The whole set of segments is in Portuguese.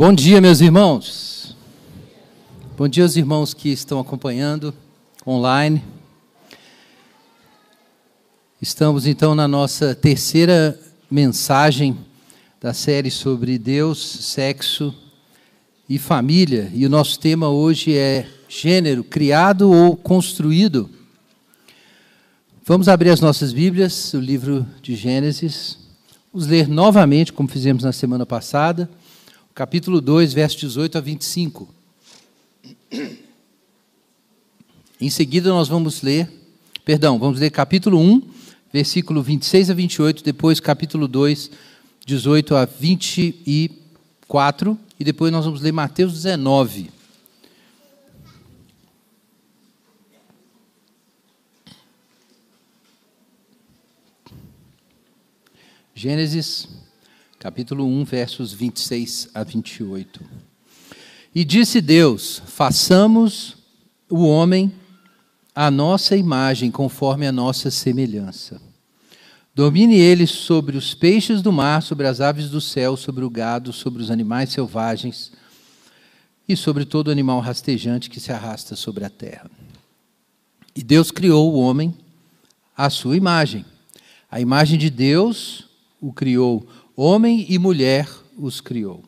Bom dia, meus irmãos. Bom dia aos irmãos que estão acompanhando online. Estamos então na nossa terceira mensagem da série sobre Deus, sexo e família. E o nosso tema hoje é gênero, criado ou construído. Vamos abrir as nossas Bíblias, o livro de Gênesis. Vamos ler novamente, como fizemos na semana passada capítulo 2, verso 18 a 25. Em seguida, nós vamos ler, perdão, vamos ler capítulo 1, versículo 26 a 28, depois capítulo 2, 18 a 24, e depois nós vamos ler Mateus 19. Gênesis capítulo 1, versos 26 a 28. E disse Deus: Façamos o homem à nossa imagem, conforme a nossa semelhança. Domine ele sobre os peixes do mar, sobre as aves do céu, sobre o gado, sobre os animais selvagens e sobre todo animal rastejante que se arrasta sobre a terra. E Deus criou o homem à sua imagem. A imagem de Deus o criou Homem e mulher os criou.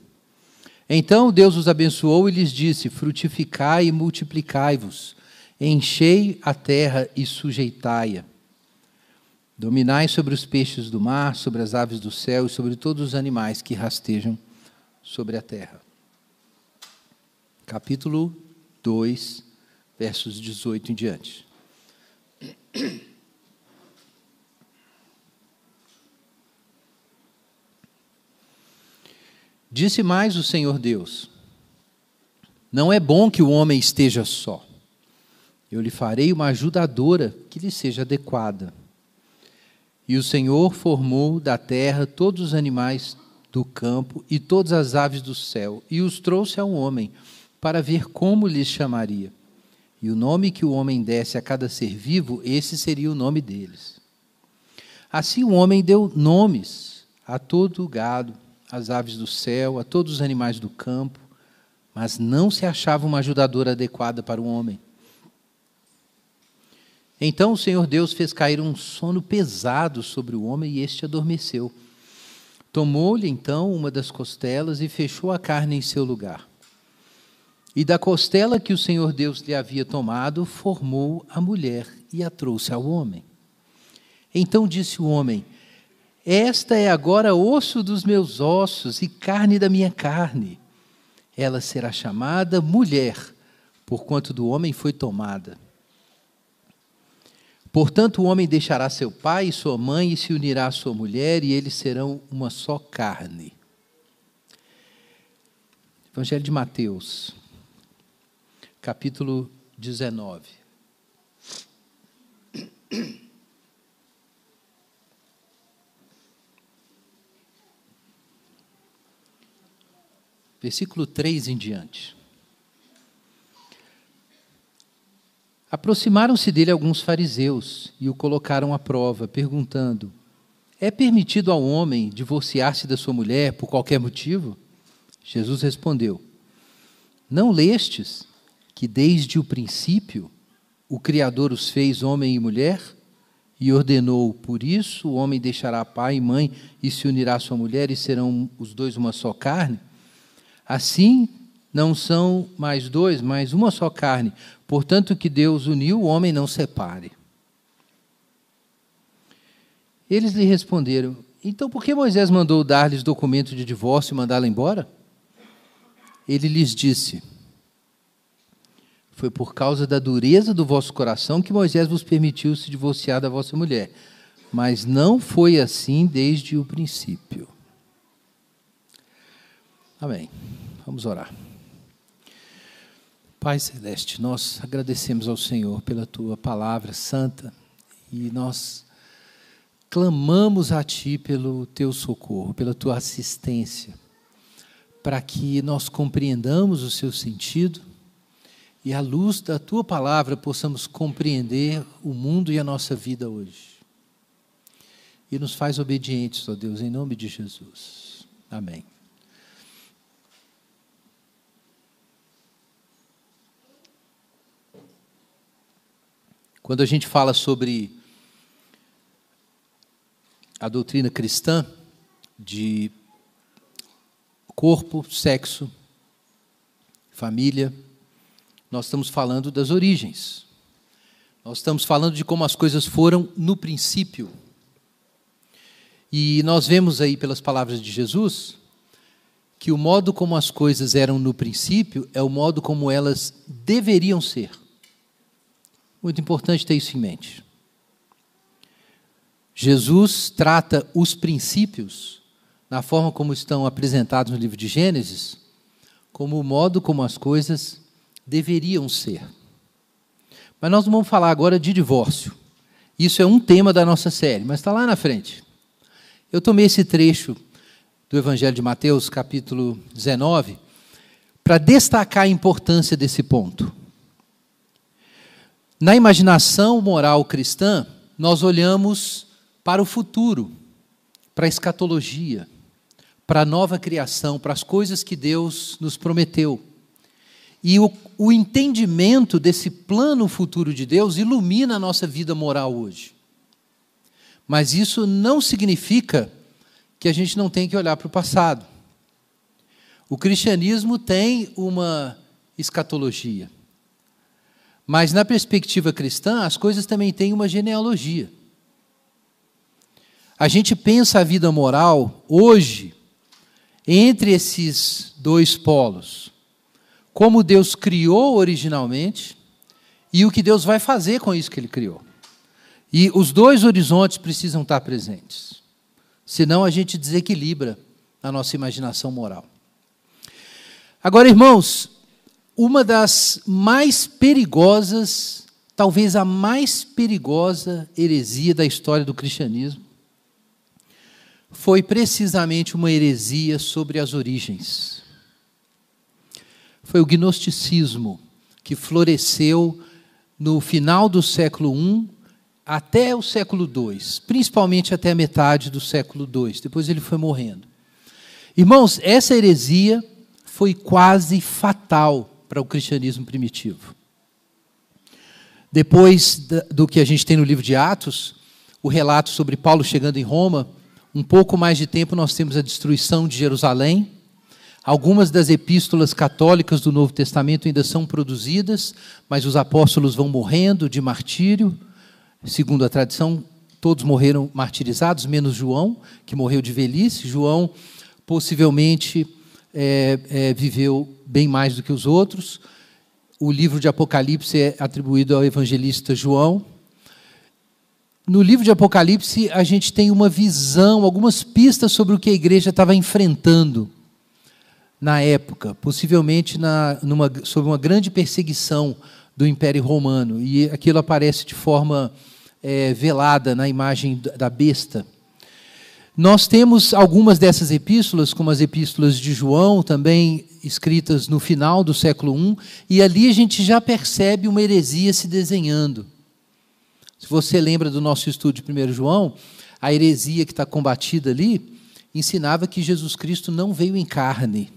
Então Deus os abençoou e lhes disse: Frutificai e multiplicai-vos, enchei a terra e sujeitai-a. Dominai sobre os peixes do mar, sobre as aves do céu e sobre todos os animais que rastejam sobre a terra. Capítulo 2, versos 18 em diante. Disse mais o Senhor Deus: Não é bom que o homem esteja só. Eu lhe farei uma ajudadora que lhe seja adequada. E o Senhor formou da terra todos os animais do campo e todas as aves do céu, e os trouxe ao homem, para ver como lhes chamaria. E o nome que o homem desse a cada ser vivo, esse seria o nome deles. Assim o homem deu nomes a todo o gado, às aves do céu, a todos os animais do campo, mas não se achava uma ajudadora adequada para o homem. Então o Senhor Deus fez cair um sono pesado sobre o homem e este adormeceu. Tomou-lhe então uma das costelas e fechou a carne em seu lugar. E da costela que o Senhor Deus lhe havia tomado, formou a mulher e a trouxe ao homem. Então disse o homem: esta é agora osso dos meus ossos e carne da minha carne. Ela será chamada mulher, porquanto do homem foi tomada. Portanto, o homem deixará seu pai e sua mãe e se unirá à sua mulher, e eles serão uma só carne. Evangelho de Mateus, capítulo 19. Versículo 3 em diante. Aproximaram-se dele alguns fariseus e o colocaram à prova, perguntando: É permitido ao homem divorciar-se da sua mulher por qualquer motivo? Jesus respondeu: Não lestes que desde o princípio o Criador os fez homem e mulher? E ordenou: Por isso o homem deixará pai e mãe e se unirá à sua mulher, e serão os dois uma só carne? Assim, não são mais dois, mas uma só carne. Portanto, que Deus uniu, o homem não separe. Eles lhe responderam: Então, por que Moisés mandou dar-lhes documento de divórcio e mandá-la embora? Ele lhes disse: Foi por causa da dureza do vosso coração que Moisés vos permitiu se divorciar da vossa mulher. Mas não foi assim desde o princípio. Amém. Vamos orar. Pai Celeste, nós agradecemos ao Senhor pela tua palavra santa e nós clamamos a Ti pelo teu socorro, pela tua assistência, para que nós compreendamos o seu sentido e, à luz da tua palavra, possamos compreender o mundo e a nossa vida hoje. E nos faz obedientes, ó Deus, em nome de Jesus. Amém. Quando a gente fala sobre a doutrina cristã de corpo, sexo, família, nós estamos falando das origens. Nós estamos falando de como as coisas foram no princípio. E nós vemos aí pelas palavras de Jesus que o modo como as coisas eram no princípio é o modo como elas deveriam ser. Muito importante ter isso em mente. Jesus trata os princípios, na forma como estão apresentados no livro de Gênesis, como o modo como as coisas deveriam ser. Mas nós não vamos falar agora de divórcio. Isso é um tema da nossa série, mas está lá na frente. Eu tomei esse trecho do Evangelho de Mateus, capítulo 19, para destacar a importância desse ponto. Na imaginação moral cristã, nós olhamos para o futuro, para a escatologia, para a nova criação, para as coisas que Deus nos prometeu. E o, o entendimento desse plano futuro de Deus ilumina a nossa vida moral hoje. Mas isso não significa que a gente não tem que olhar para o passado. O cristianismo tem uma escatologia. Mas na perspectiva cristã, as coisas também têm uma genealogia. A gente pensa a vida moral hoje entre esses dois polos. Como Deus criou originalmente e o que Deus vai fazer com isso que ele criou. E os dois horizontes precisam estar presentes. Senão a gente desequilibra a nossa imaginação moral. Agora, irmãos, uma das mais perigosas, talvez a mais perigosa heresia da história do cristianismo, foi precisamente uma heresia sobre as origens. Foi o gnosticismo que floresceu no final do século I até o século II, principalmente até a metade do século II. Depois ele foi morrendo. Irmãos, essa heresia foi quase fatal para o cristianismo primitivo. Depois do que a gente tem no livro de Atos, o relato sobre Paulo chegando em Roma, um pouco mais de tempo nós temos a destruição de Jerusalém. Algumas das epístolas católicas do Novo Testamento ainda são produzidas, mas os apóstolos vão morrendo de martírio. Segundo a tradição, todos morreram martirizados, menos João, que morreu de velhice. João possivelmente é, é, viveu bem mais do que os outros. O livro de Apocalipse é atribuído ao evangelista João. No livro de Apocalipse, a gente tem uma visão, algumas pistas sobre o que a igreja estava enfrentando na época, possivelmente na, numa, sob uma grande perseguição do Império Romano. E aquilo aparece de forma é, velada na imagem da besta. Nós temos algumas dessas epístolas, como as epístolas de João, também escritas no final do século I, e ali a gente já percebe uma heresia se desenhando. Se você lembra do nosso estudo de 1 João, a heresia que está combatida ali ensinava que Jesus Cristo não veio em carne.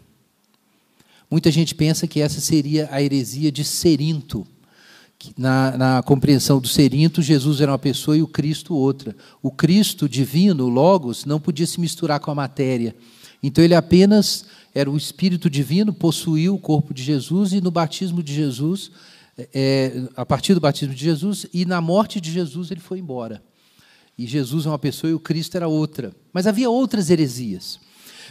Muita gente pensa que essa seria a heresia de Serinto na, na, compreensão do Serinto, Jesus era uma pessoa e o Cristo outra. O Cristo divino, Logos, não podia se misturar com a matéria. Então ele apenas era o Espírito divino, possuiu o corpo de Jesus e no batismo de Jesus, é, a partir do batismo de Jesus e na morte de Jesus ele foi embora. E Jesus é uma pessoa e o Cristo era outra. Mas havia outras heresias.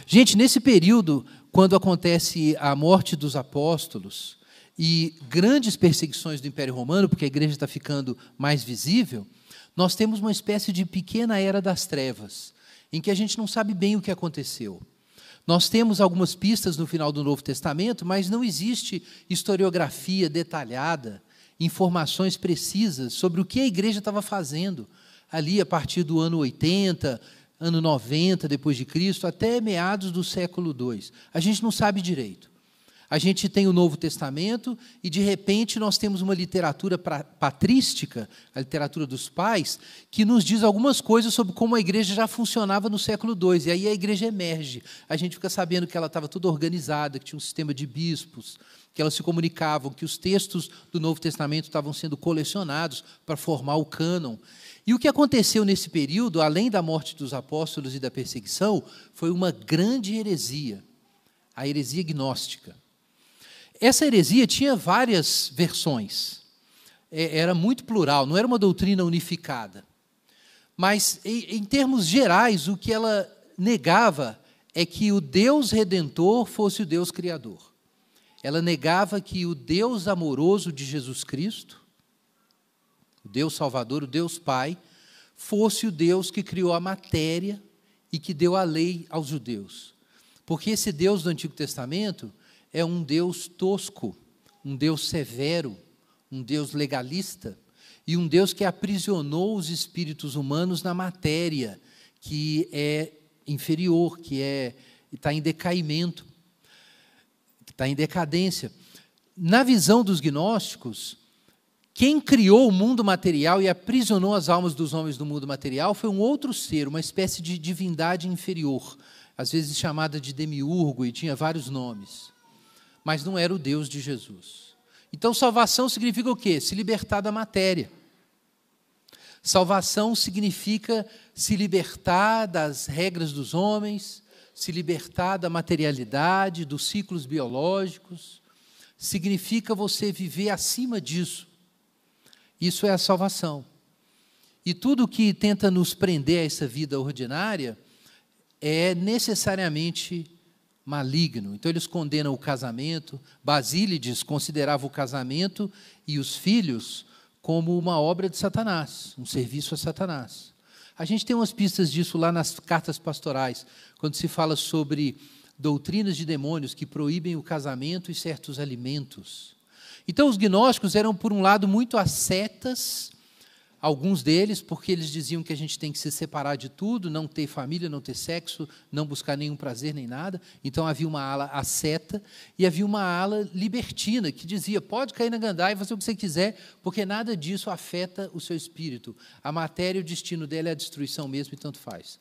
Gente, nesse período, quando acontece a morte dos apóstolos, e grandes perseguições do Império Romano, porque a igreja está ficando mais visível, nós temos uma espécie de pequena era das trevas, em que a gente não sabe bem o que aconteceu. Nós temos algumas pistas no final do Novo Testamento, mas não existe historiografia detalhada, informações precisas sobre o que a igreja estava fazendo ali a partir do ano 80, ano 90 depois de Cristo, até meados do século II. A gente não sabe direito. A gente tem o Novo Testamento e, de repente, nós temos uma literatura patrística, a literatura dos pais, que nos diz algumas coisas sobre como a igreja já funcionava no século II. E aí a igreja emerge. A gente fica sabendo que ela estava toda organizada, que tinha um sistema de bispos, que elas se comunicavam, que os textos do Novo Testamento estavam sendo colecionados para formar o cânon. E o que aconteceu nesse período, além da morte dos apóstolos e da perseguição, foi uma grande heresia, a heresia gnóstica. Essa heresia tinha várias versões, é, era muito plural, não era uma doutrina unificada. Mas, em, termos gerais, o que ela negava é que o Deus redentor fosse o Deus criador. Ela negava que o Deus amoroso de Jesus Cristo, o Deus Salvador, o Deus Pai, fosse o Deus que criou a matéria e que deu a lei aos judeus. Porque esse Deus do Antigo Testamento é um Deus tosco, um Deus severo, um Deus legalista e um Deus que aprisionou os espíritos humanos na matéria, que é inferior, que é está em decaimento, está em decadência. Na visão dos gnósticos, quem criou o mundo material e aprisionou as almas dos homens do mundo material foi um outro ser, uma espécie de divindade inferior, às vezes chamada de demiurgo e tinha vários nomes. Mas não era o Deus de Jesus. Então, salvação significa o quê? Se libertar da matéria. Salvação significa se libertar das regras dos homens, se libertar da materialidade, dos ciclos biológicos. Significa você viver acima disso. Isso é a salvação. E tudo que tenta nos prender a essa vida ordinária é necessariamente maligno. Então eles condenam o casamento. Basílides considerava o casamento e os filhos como uma obra de Satanás, um serviço a Satanás. A gente tem umas pistas disso lá nas cartas pastorais, quando se fala sobre doutrinas de demônios que proíbem o casamento e certos alimentos. Então, os gnósticos eram, por um lado, muito ascetas Alguns deles, porque eles diziam que a gente tem que se separar de tudo, não ter família, não ter sexo, não buscar nenhum prazer nem nada. Então havia uma ala asceta e havia uma ala libertina, que dizia: pode cair na gandaia e fazer o que você quiser, porque nada disso afeta o seu espírito. A matéria, o destino dela é a destruição mesmo, e tanto faz.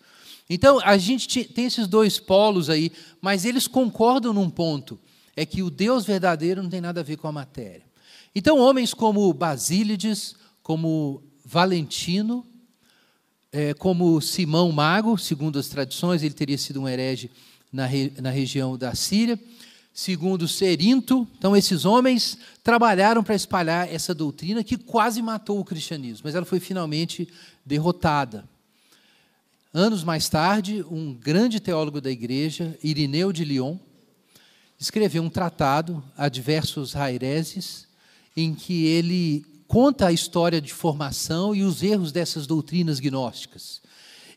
Então a gente tem esses dois polos aí, mas eles concordam num ponto: é que o Deus verdadeiro não tem nada a ver com a matéria. Então, homens como Basílides, como Valentino, é, como Simão Mago, segundo as tradições, ele teria sido um herege na, re, na região da Síria. Segundo Serinto, então esses homens trabalharam para espalhar essa doutrina que quase matou o cristianismo, mas ela foi finalmente derrotada. Anos mais tarde, um grande teólogo da igreja, Irineu de Lyon, escreveu um tratado, Adversos Raireses, em que ele conta a história de formação e os erros dessas doutrinas gnósticas.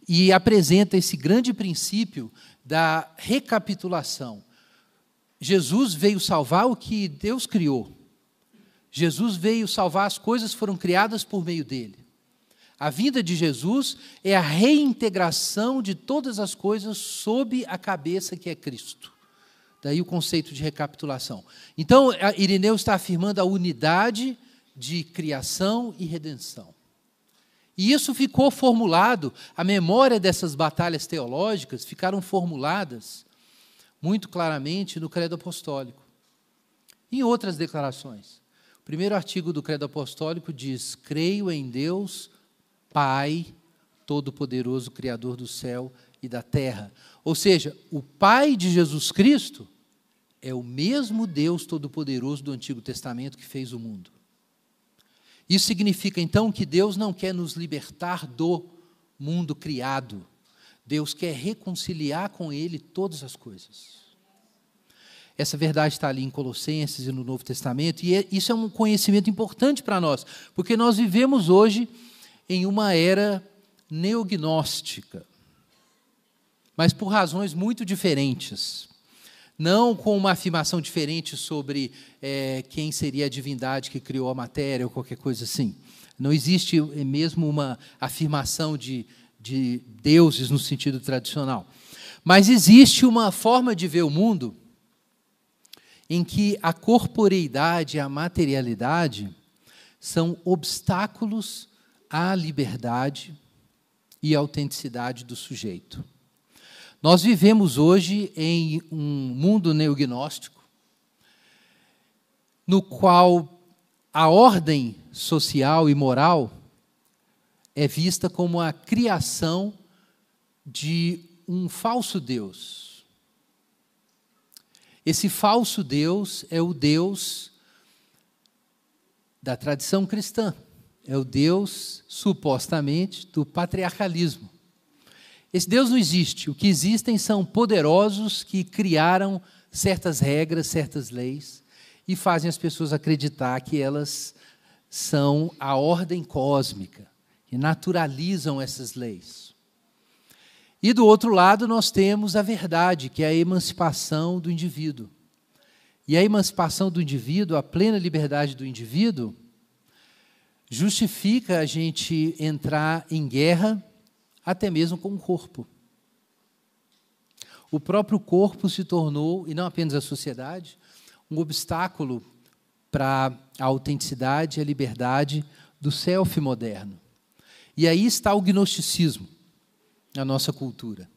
E apresenta esse grande princípio da recapitulação. Jesus veio salvar o que Deus criou. Jesus veio salvar as coisas que foram criadas por meio dele. A vinda de Jesus é a reintegração de todas as coisas sob a cabeça que é Cristo. Daí o conceito de recapitulação. Então, Irineu está afirmando a unidade de criação e redenção. E isso ficou formulado, a memória dessas batalhas teológicas ficaram formuladas muito claramente no Credo Apostólico. Em outras declarações. O primeiro artigo do Credo Apostólico diz: Creio em Deus, Pai, Todo-Poderoso, Criador do céu e da terra. Ou seja, o Pai de Jesus Cristo é o mesmo Deus Todo-Poderoso do Antigo Testamento que fez o mundo. Isso significa então que Deus não quer nos libertar do mundo criado. Deus quer reconciliar com Ele todas as coisas. Essa verdade está ali em Colossenses e no Novo Testamento, e é, isso é um conhecimento importante para nós, porque nós vivemos hoje em uma era neognóstica, mas por razões muito diferentes não com uma afirmação diferente sobre é, quem seria a divindade que criou a matéria ou qualquer coisa assim. Não existe mesmo uma afirmação de, de deuses no sentido tradicional. Mas existe uma forma de ver o mundo em que a corporeidade e a materialidade são obstáculos à liberdade e autenticidade do sujeito. Nós vivemos hoje em um mundo neognóstico no qual a ordem social e moral é vista como a criação de um falso Deus. Esse falso Deus é o Deus da tradição cristã, é o Deus, supostamente, do patriarcalismo. Esse Deus não existe. O que existem são poderosos que criaram certas regras, certas leis e fazem as pessoas acreditar que elas são a ordem cósmica e naturalizam essas leis. E do outro lado, nós temos a verdade, que é a emancipação do indivíduo. E a emancipação do indivíduo, a plena liberdade do indivíduo, justifica a gente entrar em guerra até mesmo com o corpo. O próprio corpo se tornou, e não apenas a sociedade, um obstáculo para a autenticidade e a liberdade do self moderno. E aí está o gnosticismo na nossa cultura.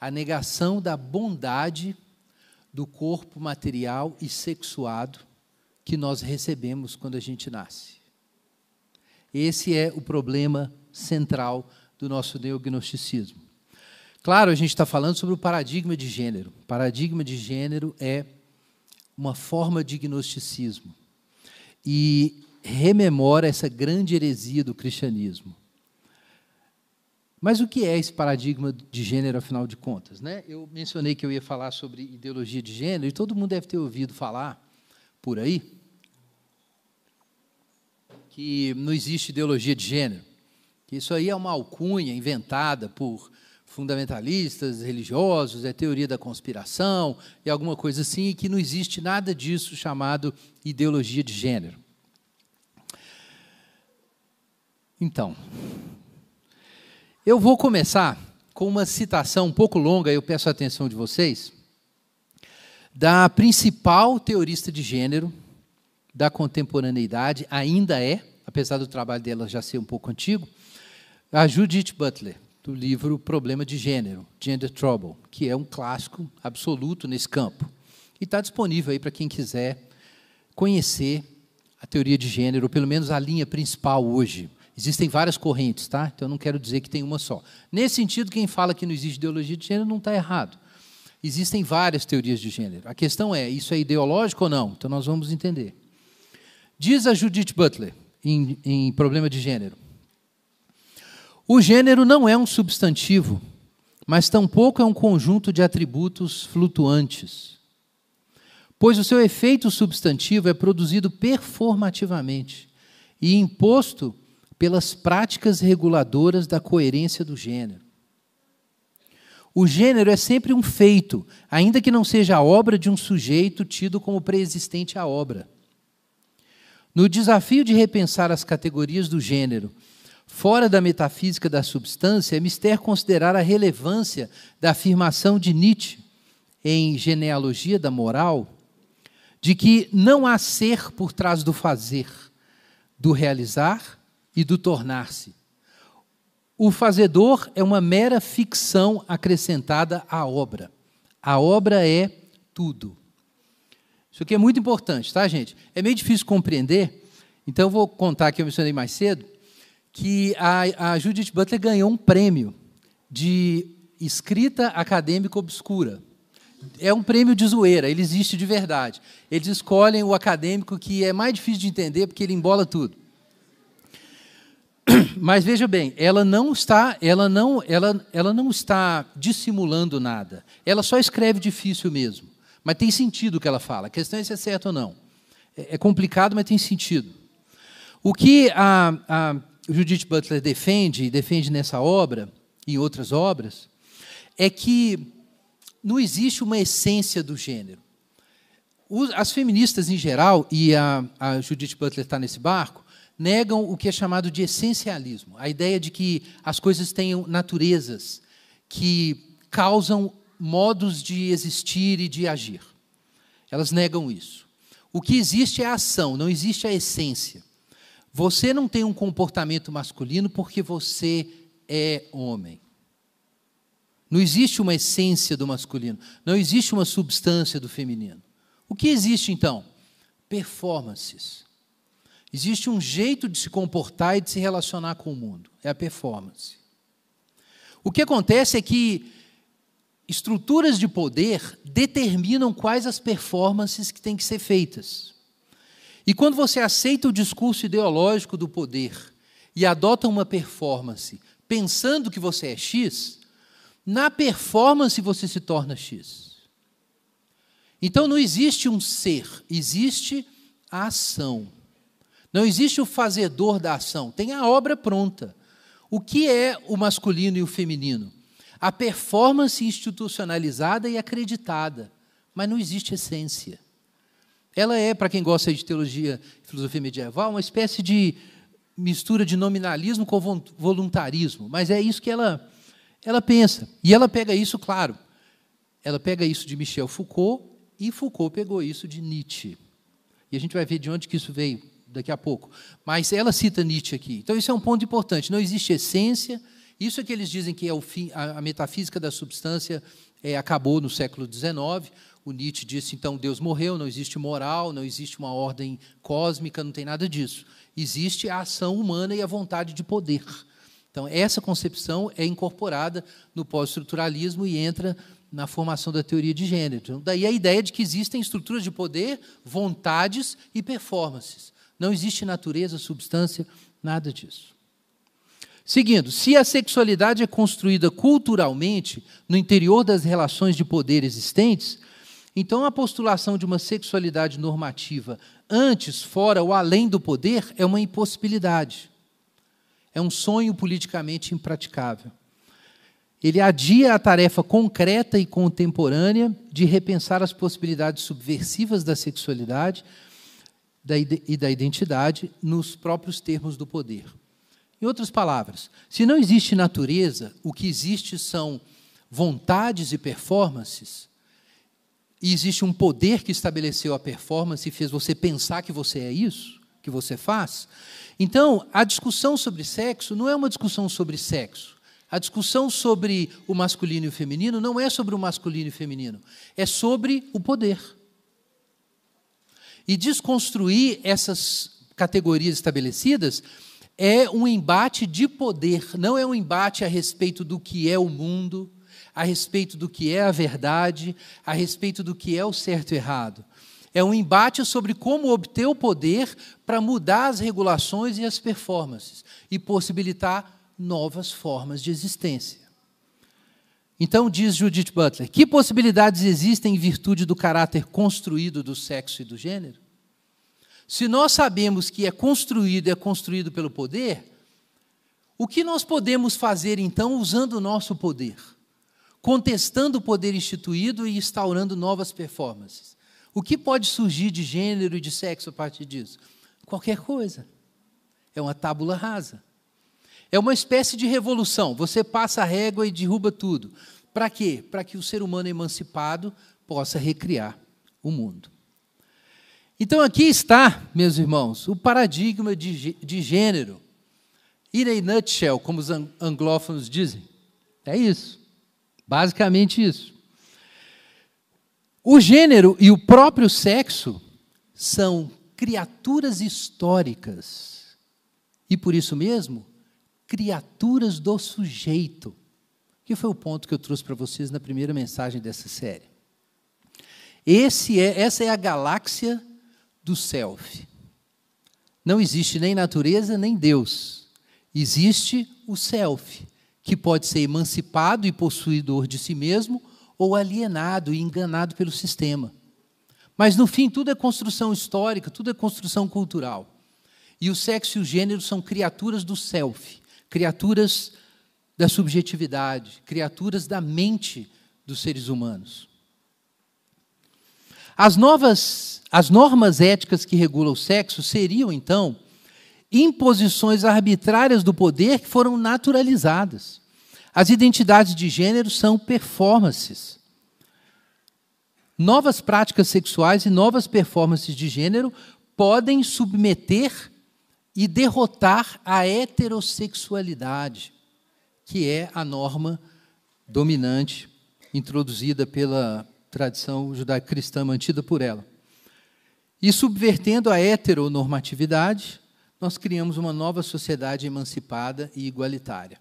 A negação da bondade do corpo material e sexuado que nós recebemos quando a gente nasce. Esse é o problema central do nosso neognosticismo. Claro, a gente está falando sobre o paradigma de gênero. O paradigma de gênero é uma forma de gnosticismo e rememora essa grande heresia do cristianismo. Mas o que é esse paradigma de gênero, afinal de contas? Né? Eu mencionei que eu ia falar sobre ideologia de gênero, e todo mundo deve ter ouvido falar por aí que não existe ideologia de gênero. Isso aí é uma alcunha inventada por fundamentalistas religiosos, é teoria da conspiração e alguma coisa assim, e que não existe nada disso chamado ideologia de gênero. Então, eu vou começar com uma citação um pouco longa, eu peço a atenção de vocês, da principal teorista de gênero da contemporaneidade, ainda é, apesar do trabalho dela já ser um pouco antigo, a Judith Butler, do livro Problema de Gênero, Gender Trouble, que é um clássico absoluto nesse campo. E está disponível aí para quem quiser conhecer a teoria de gênero, ou pelo menos a linha principal hoje. Existem várias correntes, tá? Então eu não quero dizer que tem uma só. Nesse sentido, quem fala que não existe ideologia de gênero não está errado. Existem várias teorias de gênero. A questão é, isso é ideológico ou não? Então nós vamos entender. Diz a Judith Butler, em, em Problema de Gênero: O gênero não é um substantivo, mas tampouco é um conjunto de atributos flutuantes. Pois o seu efeito substantivo é produzido performativamente e imposto pelas práticas reguladoras da coerência do gênero. O gênero é sempre um feito, ainda que não seja a obra de um sujeito tido como preexistente à obra. No desafio de repensar as categorias do gênero, fora da metafísica da substância, é mister considerar a relevância da afirmação de Nietzsche, em Genealogia da Moral, de que não há ser por trás do fazer, do realizar e do tornar-se. O fazedor é uma mera ficção acrescentada à obra. A obra é tudo. Isso aqui é muito importante, tá, gente? É meio difícil compreender, então eu vou contar que eu mencionei mais cedo, que a, a Judith Butler ganhou um prêmio de escrita acadêmica obscura. É um prêmio de zoeira, ele existe de verdade. Eles escolhem o acadêmico que é mais difícil de entender porque ele embola tudo. Mas veja bem, ela não está, ela não, ela, ela não está dissimulando nada. Ela só escreve difícil mesmo. Mas tem sentido o que ela fala. A questão é se é certo ou não. É, é complicado, mas tem sentido. O que a, a Judith Butler defende, e defende nessa obra, e em outras obras, é que não existe uma essência do gênero. As feministas em geral, e a, a Judith Butler está nesse barco, negam o que é chamado de essencialismo, a ideia de que as coisas tenham naturezas que causam modos de existir e de agir. Elas negam isso. O que existe é a ação, não existe a essência. Você não tem um comportamento masculino porque você é homem. Não existe uma essência do masculino, não existe uma substância do feminino. O que existe então? performances. Existe um jeito de se comportar e de se relacionar com o mundo. É a performance. O que acontece é que estruturas de poder determinam quais as performances que têm que ser feitas. E quando você aceita o discurso ideológico do poder e adota uma performance pensando que você é X, na performance você se torna X. Então não existe um ser, existe a ação. Não existe o fazedor da ação, tem a obra pronta. O que é o masculino e o feminino? A performance institucionalizada e acreditada, mas não existe essência. Ela é, para quem gosta de teologia e filosofia medieval, uma espécie de mistura de nominalismo com voluntarismo, mas é isso que ela, ela pensa. E ela pega isso, claro, ela pega isso de Michel Foucault e Foucault pegou isso de Nietzsche. E a gente vai ver de onde que isso veio daqui a pouco. Mas ela cita Nietzsche aqui. Então, isso é um ponto importante. Não existe essência. Isso é que eles dizem que é o fim, a, a metafísica da substância é, acabou no século XIX. O Nietzsche disse, então, Deus morreu, não existe moral, não existe uma ordem cósmica, não tem nada disso. Existe a ação humana e a vontade de poder. Então, essa concepção é incorporada no pós-estruturalismo e entra na formação da teoria de gênero. Então, daí a ideia de que existem estruturas de poder, vontades e performances. Não existe natureza, substância, nada disso. Seguindo, se a sexualidade é construída culturalmente no interior das relações de poder existentes, então a postulação de uma sexualidade normativa antes, fora ou além do poder é uma impossibilidade. É um sonho politicamente impraticável. Ele adia a tarefa concreta e contemporânea de repensar as possibilidades subversivas da sexualidade e da identidade nos próprios termos do poder. Em outras palavras, se não existe natureza, o que existe são vontades e performances, e existe um poder que estabeleceu a performance e fez você pensar que você é isso, que você faz. Então, a discussão sobre sexo não é uma discussão sobre sexo. A discussão sobre o masculino e o feminino não é sobre o masculino e o feminino, é sobre o poder. E desconstruir essas categorias estabelecidas é um embate de poder, não é um embate a respeito do que é o mundo, a respeito do que é a verdade, a respeito do que é o certo e errado. É um embate sobre como obter o poder para mudar as regulações e as performances e possibilitar novas formas de existência. Então, diz Judith Butler: que possibilidades existem em virtude do caráter construído do sexo e do gênero? Se nós sabemos que é construído, é construído pelo poder, o que nós podemos fazer então usando o nosso poder? Contestando o poder instituído e instaurando novas performances. O que pode surgir de gênero e de sexo a partir disso? Qualquer coisa. É uma tábula rasa. É uma espécie de revolução. Você passa a régua e derruba tudo. Para quê? Para que o ser humano emancipado possa recriar o mundo. Então aqui está, meus irmãos, o paradigma de, de gênero. In a nutshell, como os anglófonos dizem. É isso. Basicamente isso. O gênero e o próprio sexo são criaturas históricas. E por isso mesmo, criaturas do sujeito, que foi o ponto que eu trouxe para vocês na primeira mensagem dessa série. Esse é, essa é a galáxia do self. Não existe nem natureza nem Deus. Existe o self, que pode ser emancipado e possuidor de si mesmo ou alienado e enganado pelo sistema. Mas no fim, tudo é construção histórica, tudo é construção cultural. E o sexo e o gênero são criaturas do self, criaturas da subjetividade, criaturas da mente dos seres humanos. As novas, as normas éticas que regulam o sexo seriam, então, imposições arbitrárias do poder que foram naturalizadas. As identidades de gênero são performances. Novas práticas sexuais e novas performances de gênero podem submeter e derrotar a heterossexualidade, que é a norma dominante introduzida pela tradição judaico-cristã mantida por ela. E subvertendo a heteronormatividade, nós criamos uma nova sociedade emancipada e igualitária.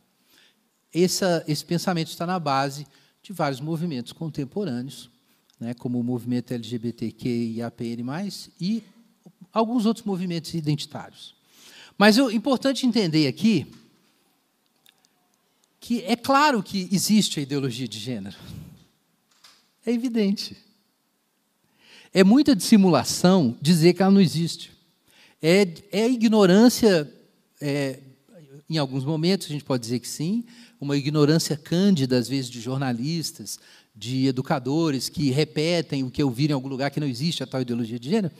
Esse pensamento está na base de vários movimentos contemporâneos, né, como o movimento LGBTQ e APN+, e alguns outros movimentos identitários. Mas é importante entender aqui que é claro que existe a ideologia de gênero. É evidente. É muita dissimulação dizer que ela não existe. É, é ignorância, é, em alguns momentos a gente pode dizer que sim, uma ignorância cândida, às vezes, de jornalistas, de educadores que repetem o que eu vi em algum lugar que não existe a tal ideologia de gênero.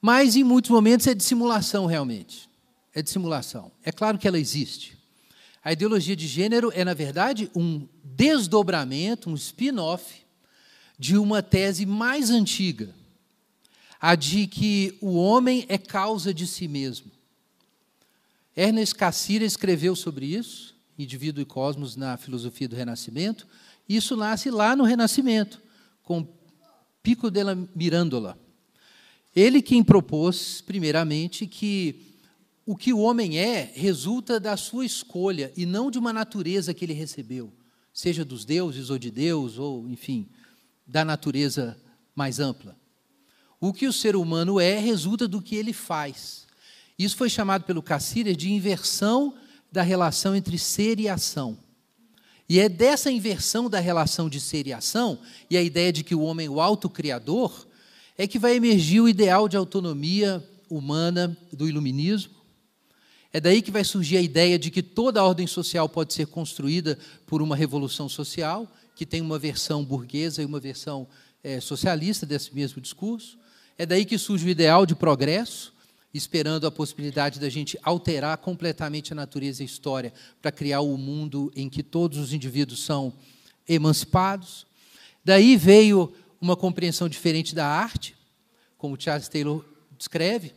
Mas, em muitos momentos, é dissimulação, realmente. É dissimulação. É claro que ela existe. A ideologia de gênero é, na verdade, um desdobramento, um spin-off de uma tese mais antiga, a de que o homem é causa de si mesmo. Ernest Cassirer escreveu sobre isso, Indivíduo e Cosmos, na filosofia do Renascimento. Isso nasce lá no Renascimento, com Pico della Mirandola. Ele quem propôs, primeiramente, que o que o homem é resulta da sua escolha e não de uma natureza que ele recebeu, seja dos deuses ou de Deus, ou, enfim, da natureza mais ampla. O que o ser humano é resulta do que ele faz. Isso foi chamado pelo Cassirer de inversão da relação entre ser e ação. E é dessa inversão da relação de ser e ação, e a ideia de que o homem é o autocriador, é que vai emergir o ideal de autonomia humana do iluminismo. É daí que vai surgir a ideia de que toda a ordem social pode ser construída por uma revolução social, que tem uma versão burguesa e uma versão é, socialista desse mesmo discurso. É daí que surge o ideal de progresso, esperando a possibilidade da gente alterar completamente a natureza e a história para criar o um mundo em que todos os indivíduos são emancipados. Daí veio uma compreensão diferente da arte, como Charles Taylor descreve.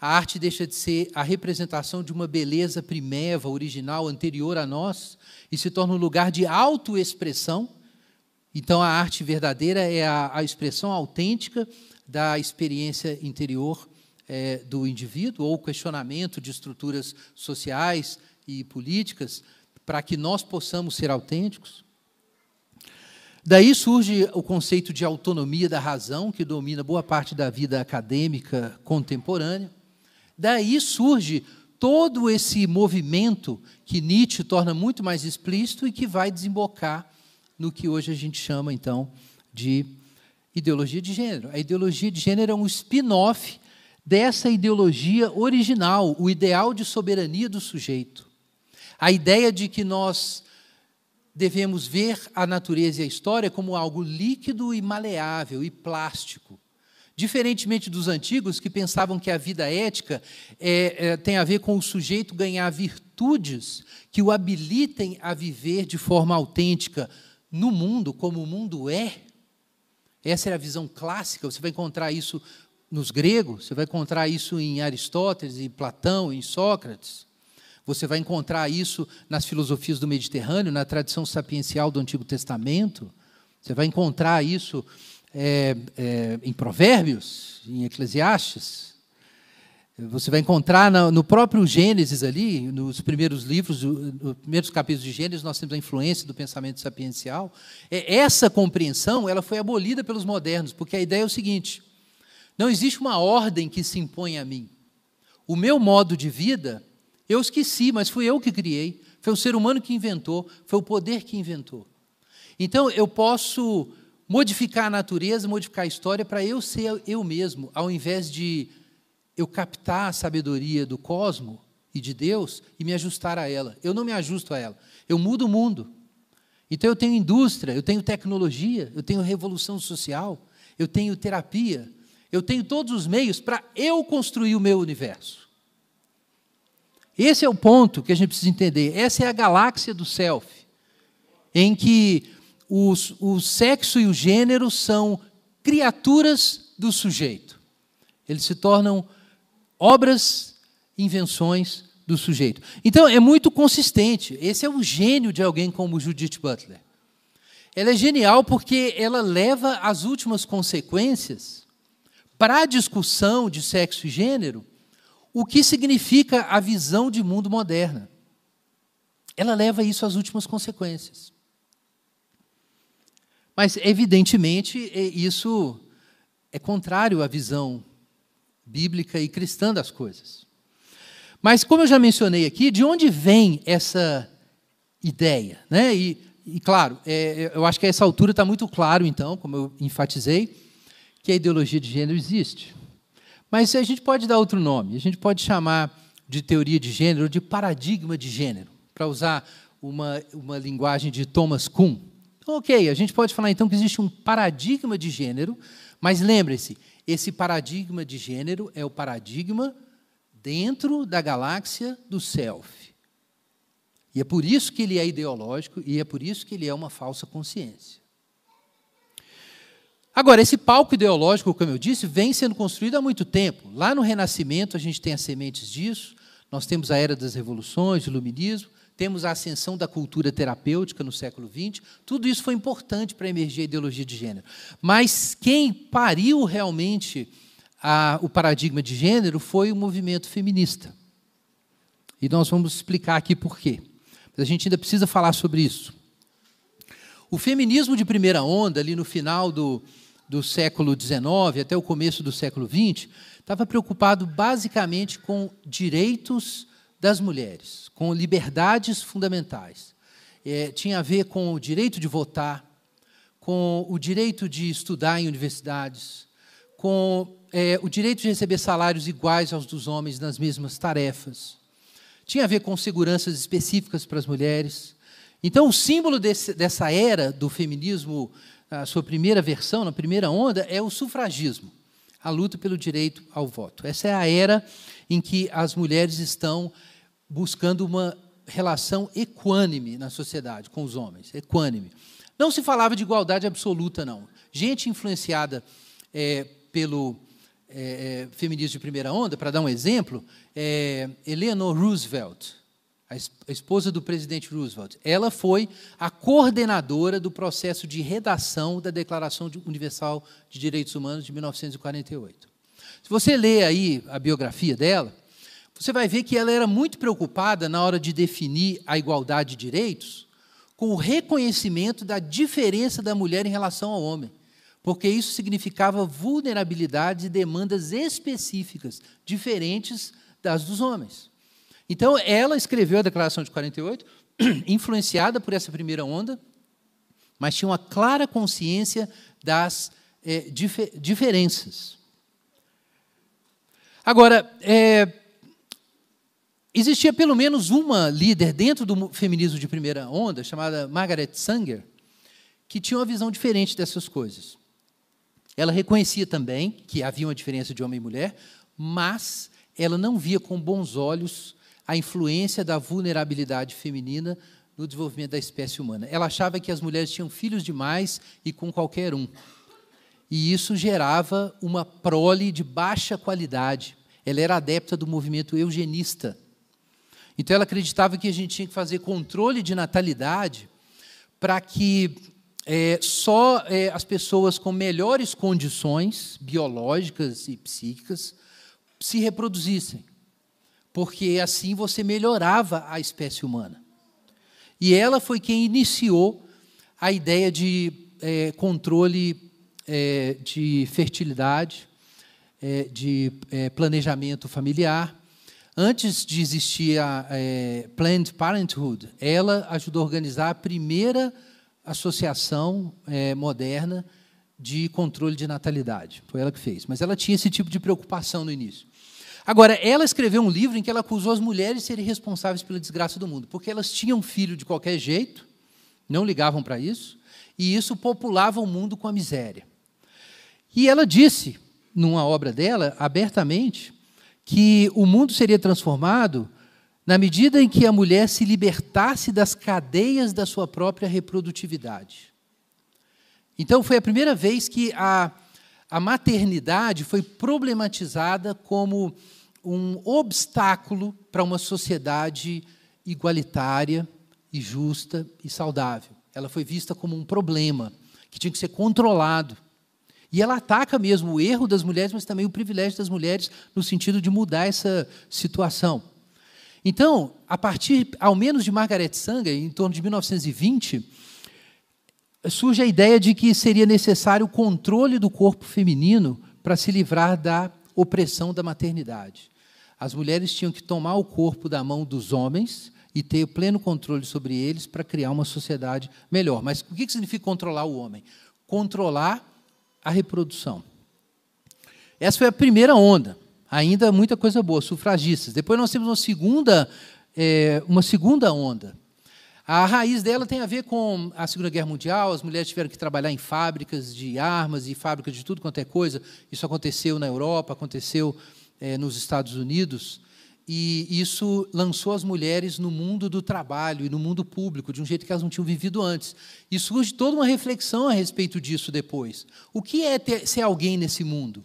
A arte deixa de ser a representação de uma beleza primeva, original, anterior a nós, e se torna um lugar de autoexpressão então, a arte verdadeira é a, a expressão autêntica da experiência interior é, do indivíduo, ou questionamento de estruturas sociais e políticas, para que nós possamos ser autênticos. Daí surge o conceito de autonomia da razão, que domina boa parte da vida acadêmica contemporânea. Daí surge todo esse movimento que Nietzsche torna muito mais explícito e que vai desembocar no que hoje a gente chama, então, de ideologia de gênero. A ideologia de gênero é um spin-off dessa ideologia original, o ideal de soberania do sujeito. A ideia de que nós devemos ver a natureza e a história como algo líquido e maleável e plástico. Diferentemente dos antigos, que pensavam que a vida ética é, é, tem a ver com o sujeito ganhar virtudes que o habilitem a viver de forma autêntica, no mundo como o mundo é. Essa é a visão clássica, você vai encontrar isso nos gregos, você vai encontrar isso em Aristóteles, em Platão, em Sócrates. Você vai encontrar isso nas filosofias do Mediterrâneo, na tradição sapiencial do Antigo Testamento. Você vai encontrar isso é, é, em Provérbios, em Eclesiastes. Você vai encontrar no próprio Gênesis ali, nos primeiros livros, nos primeiros capítulos de Gênesis, nós temos a influência do pensamento sapiencial. É, essa compreensão ela foi abolida pelos modernos, porque a ideia é o seguinte: não existe uma ordem que se impõe a mim. O meu modo de vida, eu esqueci, mas fui eu que criei. Foi o ser humano que inventou, foi o poder que inventou. Então, eu posso modificar a natureza, modificar a história para eu ser eu mesmo, ao invés de eu captar a sabedoria do cosmo e de Deus e me ajustar a ela. Eu não me ajusto a ela. Eu mudo o mundo. Então eu tenho indústria, eu tenho tecnologia, eu tenho revolução social, eu tenho terapia, eu tenho todos os meios para eu construir o meu universo. Esse é o ponto que a gente precisa entender. Essa é a galáxia do self, em que os, o sexo e o gênero são criaturas do sujeito. Eles se tornam obras, invenções do sujeito. Então, é muito consistente. Esse é o gênio de alguém como Judith Butler. Ela é genial porque ela leva as últimas consequências para a discussão de sexo e gênero o que significa a visão de mundo moderna. Ela leva isso às últimas consequências. Mas, evidentemente, isso é contrário à visão bíblica e cristã das coisas. Mas, como eu já mencionei aqui, de onde vem essa ideia? Né? E, e claro, é, eu acho que a essa altura está muito claro, então, como eu enfatizei, que a ideologia de gênero existe. Mas a gente pode dar outro nome, a gente pode chamar de teoria de gênero, de paradigma de gênero, para usar uma, uma linguagem de Thomas Kuhn. Então, ok, a gente pode falar então que existe um paradigma de gênero, mas lembre-se, esse paradigma de gênero é o paradigma dentro da galáxia do self. E é por isso que ele é ideológico e é por isso que ele é uma falsa consciência. Agora, esse palco ideológico, como eu disse, vem sendo construído há muito tempo. Lá no Renascimento, a gente tem as sementes disso, nós temos a era das revoluções, o iluminismo, temos a ascensão da cultura terapêutica no século XX. Tudo isso foi importante para emergir a ideologia de gênero. Mas quem pariu realmente a, o paradigma de gênero foi o movimento feminista. E nós vamos explicar aqui por quê. Mas a gente ainda precisa falar sobre isso. O feminismo de primeira onda, ali no final do, do século XIX até o começo do século XX, estava preocupado basicamente com direitos das mulheres, com liberdades fundamentais. É, tinha a ver com o direito de votar, com o direito de estudar em universidades, com é, o direito de receber salários iguais aos dos homens nas mesmas tarefas. Tinha a ver com seguranças específicas para as mulheres. Então, o símbolo desse, dessa era do feminismo, a sua primeira versão, na primeira onda, é o sufragismo, a luta pelo direito ao voto. Essa é a era em que as mulheres estão buscando uma relação equânime na sociedade com os homens, equânime. Não se falava de igualdade absoluta, não. Gente influenciada é, pelo é, é, feminismo de primeira onda, para dar um exemplo, é, Eleanor Roosevelt, a esposa do presidente Roosevelt, ela foi a coordenadora do processo de redação da Declaração Universal de Direitos Humanos de 1948. Se você ler aí a biografia dela, você vai ver que ela era muito preocupada na hora de definir a igualdade de direitos com o reconhecimento da diferença da mulher em relação ao homem porque isso significava vulnerabilidades e demandas específicas, diferentes das dos homens. Então, ela escreveu a Declaração de 48, influenciada por essa primeira onda, mas tinha uma clara consciência das é, dif diferenças. Agora, é, existia pelo menos uma líder dentro do feminismo de primeira onda, chamada Margaret Sanger, que tinha uma visão diferente dessas coisas. Ela reconhecia também que havia uma diferença de homem e mulher, mas ela não via com bons olhos a influência da vulnerabilidade feminina no desenvolvimento da espécie humana. Ela achava que as mulheres tinham filhos demais e com qualquer um. E isso gerava uma prole de baixa qualidade. Ela era adepta do movimento eugenista. Então ela acreditava que a gente tinha que fazer controle de natalidade para que é, só é, as pessoas com melhores condições biológicas e psíquicas se reproduzissem, porque assim você melhorava a espécie humana. E ela foi quem iniciou a ideia de é, controle é, de fertilidade, é, de é, planejamento familiar. Antes de existir a Planned Parenthood, ela ajudou a organizar a primeira associação é, moderna de controle de natalidade. Foi ela que fez. Mas ela tinha esse tipo de preocupação no início. Agora, ela escreveu um livro em que ela acusou as mulheres de serem responsáveis pela desgraça do mundo, porque elas tinham filho de qualquer jeito, não ligavam para isso, e isso populava o mundo com a miséria. E ela disse, numa obra dela, abertamente, que o mundo seria transformado na medida em que a mulher se libertasse das cadeias da sua própria reprodutividade. Então, foi a primeira vez que a, a maternidade foi problematizada como um obstáculo para uma sociedade igualitária e justa e saudável. Ela foi vista como um problema que tinha que ser controlado. E ela ataca mesmo o erro das mulheres, mas também o privilégio das mulheres, no sentido de mudar essa situação. Então, a partir, ao menos, de Margaret Sanger, em torno de 1920, surge a ideia de que seria necessário o controle do corpo feminino para se livrar da opressão da maternidade. As mulheres tinham que tomar o corpo da mão dos homens e ter pleno controle sobre eles para criar uma sociedade melhor. Mas o que significa controlar o homem? Controlar a reprodução. Essa foi a primeira onda. Ainda muita coisa boa, sufragistas. Depois nós temos uma segunda, é, uma segunda onda. A raiz dela tem a ver com a Segunda Guerra Mundial. As mulheres tiveram que trabalhar em fábricas de armas e fábricas de tudo quanto é coisa. Isso aconteceu na Europa, aconteceu é, nos Estados Unidos e isso lançou as mulheres no mundo do trabalho e no mundo público, de um jeito que elas não tinham vivido antes. E surge toda uma reflexão a respeito disso depois. O que é ter, ser alguém nesse mundo?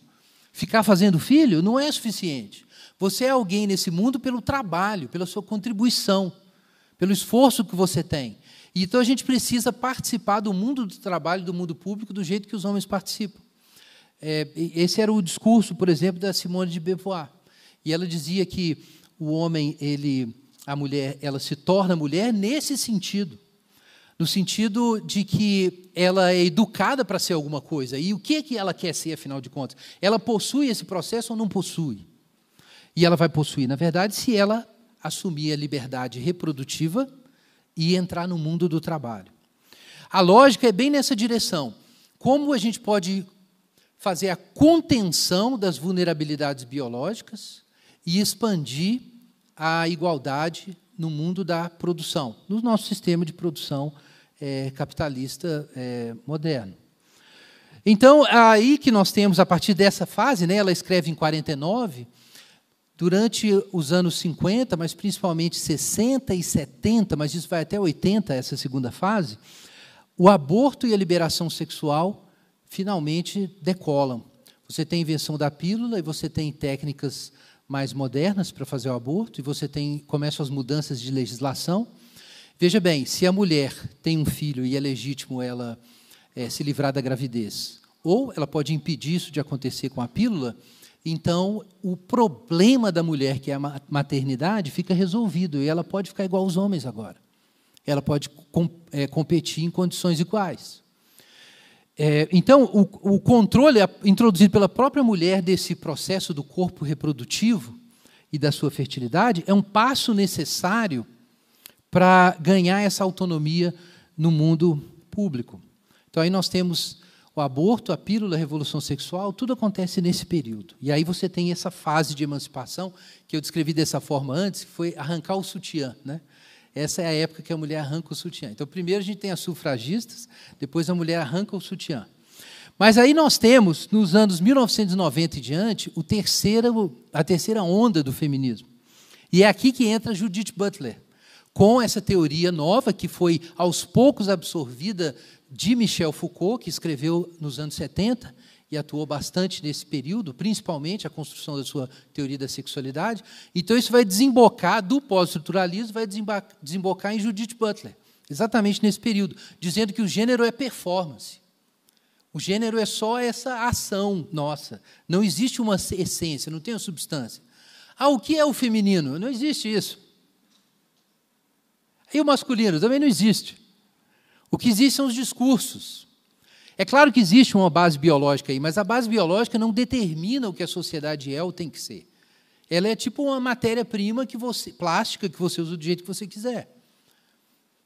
Ficar fazendo filho não é suficiente. Você é alguém nesse mundo pelo trabalho, pela sua contribuição, pelo esforço que você tem. Então a gente precisa participar do mundo do trabalho, do mundo público, do jeito que os homens participam. É, esse era o discurso, por exemplo, da Simone de Beauvoir. E ela dizia que o homem, ele, a mulher, ela se torna mulher nesse sentido. No sentido de que ela é educada para ser alguma coisa. E o que, é que ela quer ser, afinal de contas? Ela possui esse processo ou não possui? E ela vai possuir, na verdade, se ela assumir a liberdade reprodutiva e entrar no mundo do trabalho. A lógica é bem nessa direção. Como a gente pode fazer a contenção das vulnerabilidades biológicas e expandir a igualdade no mundo da produção, no nosso sistema de produção é, capitalista é, moderno. Então, aí que nós temos, a partir dessa fase, né, ela escreve em 49, durante os anos 50, mas principalmente 60 e 70, mas isso vai até 80, essa segunda fase, o aborto e a liberação sexual finalmente decolam. Você tem invenção da pílula e você tem técnicas mais modernas para fazer o aborto, e você tem começam as mudanças de legislação. Veja bem, se a mulher tem um filho e é legítimo ela é, se livrar da gravidez, ou ela pode impedir isso de acontecer com a pílula, então o problema da mulher, que é a maternidade, fica resolvido e ela pode ficar igual aos homens agora. Ela pode com, é, competir em condições iguais. É, então, o, o controle introduzido pela própria mulher desse processo do corpo reprodutivo e da sua fertilidade é um passo necessário para ganhar essa autonomia no mundo público. Então, aí nós temos o aborto, a pílula, a revolução sexual, tudo acontece nesse período. E aí você tem essa fase de emancipação, que eu descrevi dessa forma antes, que foi arrancar o sutiã. Né? Essa é a época que a mulher arranca o sutiã. Então, primeiro a gente tem as sufragistas, depois a mulher arranca o sutiã. Mas aí nós temos, nos anos 1990 e diante, o terceiro, a terceira onda do feminismo. E é aqui que entra Judith Butler, com essa teoria nova que foi aos poucos absorvida de Michel Foucault, que escreveu nos anos 70, e atuou bastante nesse período, principalmente a construção da sua teoria da sexualidade. Então, isso vai desembocar do pós-estruturalismo, vai desembocar em Judith Butler, exatamente nesse período, dizendo que o gênero é performance. O gênero é só essa ação nossa. Não existe uma essência, não tem uma substância. Ah, o que é o feminino? Não existe isso. E o masculino? Também não existe. O que existe são os discursos. É claro que existe uma base biológica aí, mas a base biológica não determina o que a sociedade é ou tem que ser. Ela é tipo uma matéria-prima que você, plástica que você usa do jeito que você quiser.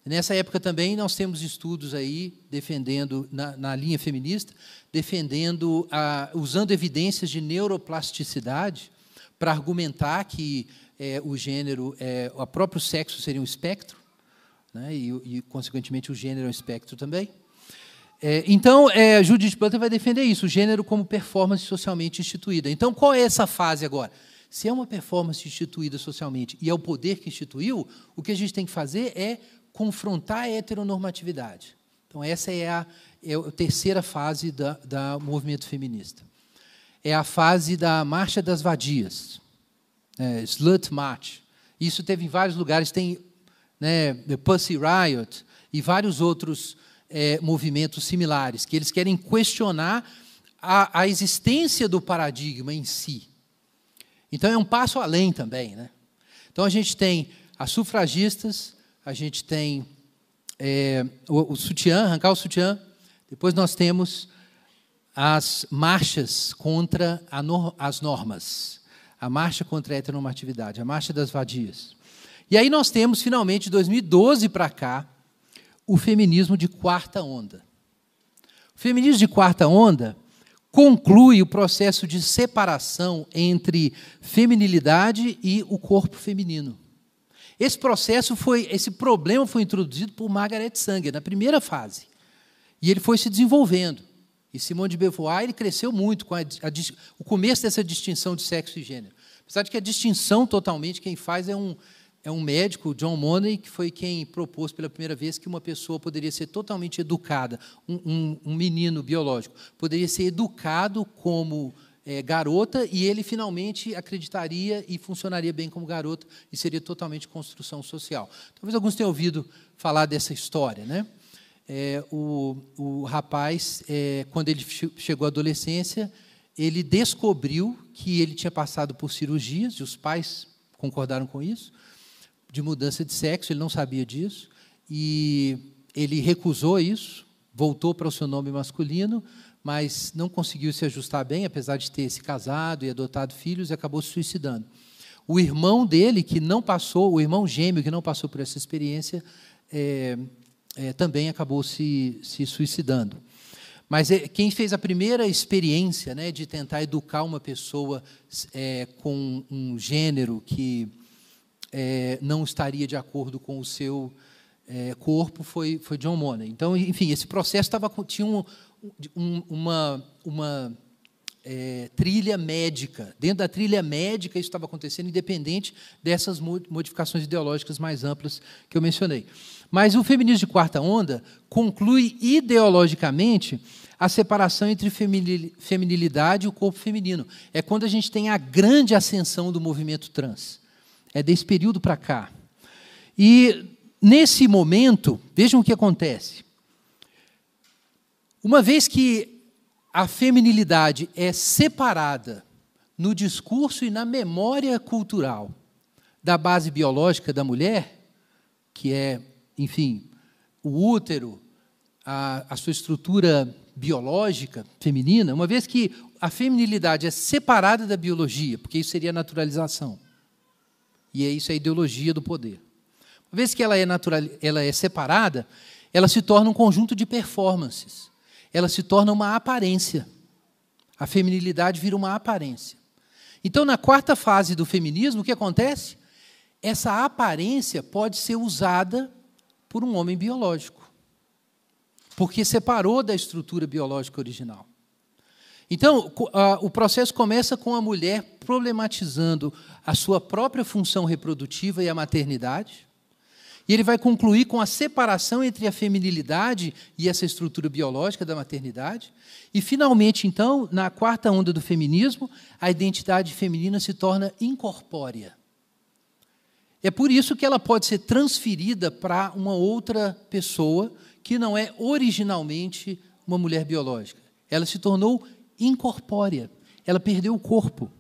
Nessa época também nós temos estudos aí defendendo na, na linha feminista, defendendo a, usando evidências de neuroplasticidade para argumentar que é, o gênero, é, o próprio sexo seria um espectro, né, e, e consequentemente o gênero é um espectro também. É, então, é, Judith Butler vai defender isso, o gênero como performance socialmente instituída. Então, qual é essa fase agora? Se é uma performance instituída socialmente e é o poder que instituiu, o que a gente tem que fazer é confrontar a heteronormatividade. Então, essa é a, é a terceira fase da, da movimento feminista. É a fase da Marcha das Vadias, é, Slut March. Isso teve em vários lugares, tem né, Pussy Riot e vários outros é, movimentos similares, que eles querem questionar a, a existência do paradigma em si. Então é um passo além também. Né? Então a gente tem as sufragistas, a gente tem é, o, o sutiã, arrancar o sutiã, depois nós temos as marchas contra no, as normas, a marcha contra a heteronormatividade, a marcha das vadias. E aí nós temos, finalmente, de 2012 para cá, o feminismo de quarta onda. O feminismo de quarta onda conclui o processo de separação entre feminilidade e o corpo feminino. Esse processo foi, esse problema foi introduzido por Margaret Sanger na primeira fase. E ele foi se desenvolvendo. E Simone de Beauvoir ele cresceu muito com a, a, o começo dessa distinção de sexo e gênero. Apesar de que a distinção totalmente quem faz é um, é um médico, John Money, que foi quem propôs pela primeira vez que uma pessoa poderia ser totalmente educada, um, um, um menino biológico, poderia ser educado como é, garota e ele finalmente acreditaria e funcionaria bem como garota e seria totalmente construção social. Talvez alguns tenham ouvido falar dessa história, né? É, o, o rapaz, é, quando ele chegou à adolescência, ele descobriu que ele tinha passado por cirurgias, e os pais concordaram com isso, de mudança de sexo, ele não sabia disso, e ele recusou isso, voltou para o seu nome masculino, mas não conseguiu se ajustar bem, apesar de ter se casado e adotado filhos, e acabou se suicidando. O irmão dele, que não passou, o irmão gêmeo que não passou por essa experiência, é, é, também acabou se, se suicidando. Mas é, quem fez a primeira experiência né, de tentar educar uma pessoa é, com um gênero que é, não estaria de acordo com o seu é, corpo foi, foi John Money. Então, enfim, esse processo tava, tinha um, um, uma, uma é, trilha médica. Dentro da trilha médica, isso estava acontecendo, independente dessas modificações ideológicas mais amplas que eu mencionei. Mas o feminismo de quarta onda conclui ideologicamente a separação entre feminilidade e o corpo feminino. É quando a gente tem a grande ascensão do movimento trans. É desse período para cá. E nesse momento, vejam o que acontece. Uma vez que a feminilidade é separada no discurso e na memória cultural da base biológica da mulher, que é, enfim, o útero, a, a sua estrutura biológica feminina, uma vez que a feminilidade é separada da biologia, porque isso seria naturalização. E é isso é a ideologia do poder. Uma vez que ela é, natural, ela é separada, ela se torna um conjunto de performances. Ela se torna uma aparência. A feminilidade vira uma aparência. Então, na quarta fase do feminismo, o que acontece? Essa aparência pode ser usada por um homem biológico, porque separou da estrutura biológica original. Então, o processo começa com a mulher problematizando a sua própria função reprodutiva e a maternidade. E ele vai concluir com a separação entre a feminilidade e essa estrutura biológica da maternidade. E, finalmente, então, na quarta onda do feminismo, a identidade feminina se torna incorpórea. É por isso que ela pode ser transferida para uma outra pessoa que não é originalmente uma mulher biológica. Ela se tornou incorpórea. Ela perdeu o corpo.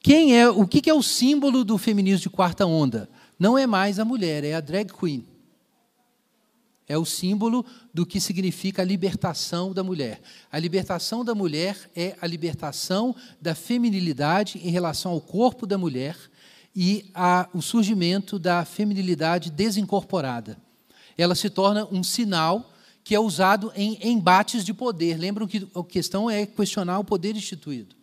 Quem é, o que é o símbolo do feminismo de quarta onda? Não é mais a mulher, é a drag queen. É o símbolo do que significa a libertação da mulher. A libertação da mulher é a libertação da feminilidade em relação ao corpo da mulher e a, o surgimento da feminilidade desincorporada. Ela se torna um sinal que é usado em embates de poder. Lembram que a questão é questionar o poder instituído.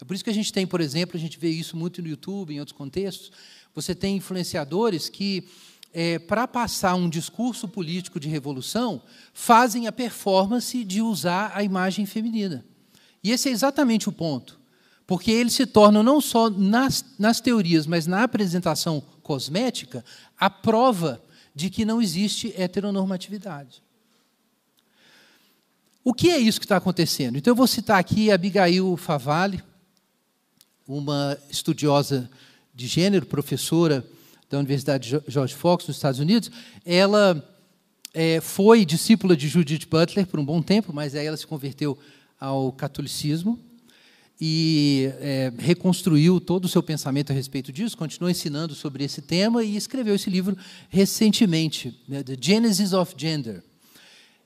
É por isso que a gente tem, por exemplo, a gente vê isso muito no YouTube, em outros contextos, você tem influenciadores que, é, para passar um discurso político de revolução, fazem a performance de usar a imagem feminina. E esse é exatamente o ponto. Porque eles se tornam, não só nas, nas teorias, mas na apresentação cosmética, a prova de que não existe heteronormatividade. O que é isso que está acontecendo? Então, eu vou citar aqui Abigail Favalli, uma estudiosa de gênero, professora da Universidade George Fox, nos Estados Unidos. Ela é, foi discípula de Judith Butler por um bom tempo, mas aí ela se converteu ao catolicismo e é, reconstruiu todo o seu pensamento a respeito disso, continuou ensinando sobre esse tema e escreveu esse livro recentemente, né, The Genesis of Gender.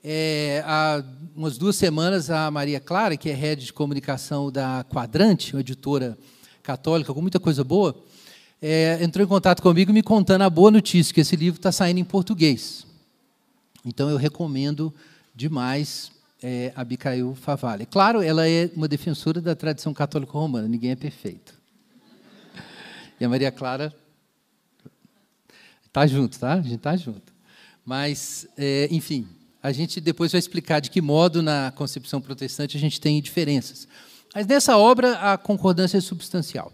É, há umas duas semanas, a Maria Clara, que é head de comunicação da Quadrante, uma editora católica com muita coisa boa, é, entrou em contato comigo me contando a boa notícia, que esse livro está saindo em português. Então, eu recomendo demais é, Abicail Favalli. Claro, ela é uma defensora da tradição católica romana, ninguém é perfeito. E a Maria Clara está junto, tá? A gente está junto. Mas, é, enfim, a gente depois vai explicar de que modo na concepção protestante a gente tem diferenças. Mas nessa obra a concordância é substancial.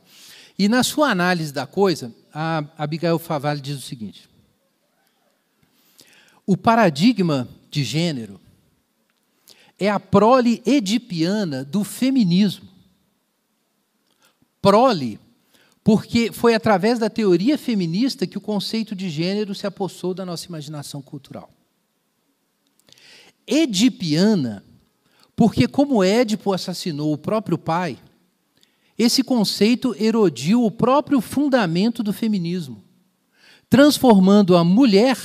E na sua análise da coisa, a Abigail Favalli diz o seguinte: o paradigma de gênero é a prole edipiana do feminismo. Prole, porque foi através da teoria feminista que o conceito de gênero se apossou da nossa imaginação cultural. Edipiana, porque como Édipo assassinou o próprio pai, esse conceito erodiu o próprio fundamento do feminismo, transformando a mulher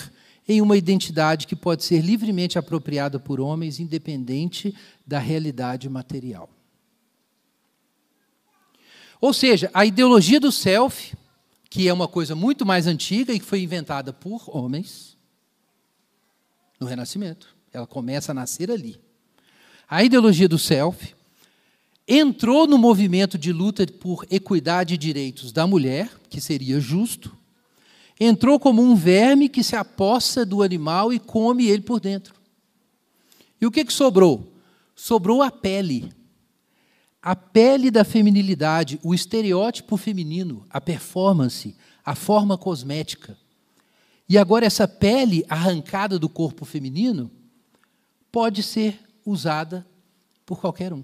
em uma identidade que pode ser livremente apropriada por homens, independente da realidade material. Ou seja, a ideologia do self, que é uma coisa muito mais antiga e que foi inventada por homens no Renascimento, ela começa a nascer ali. A ideologia do self entrou no movimento de luta por equidade e direitos da mulher, que seria justo, entrou como um verme que se apossa do animal e come ele por dentro. E o que, que sobrou? Sobrou a pele. A pele da feminilidade, o estereótipo feminino, a performance, a forma cosmética. E agora essa pele arrancada do corpo feminino pode ser usada por qualquer um.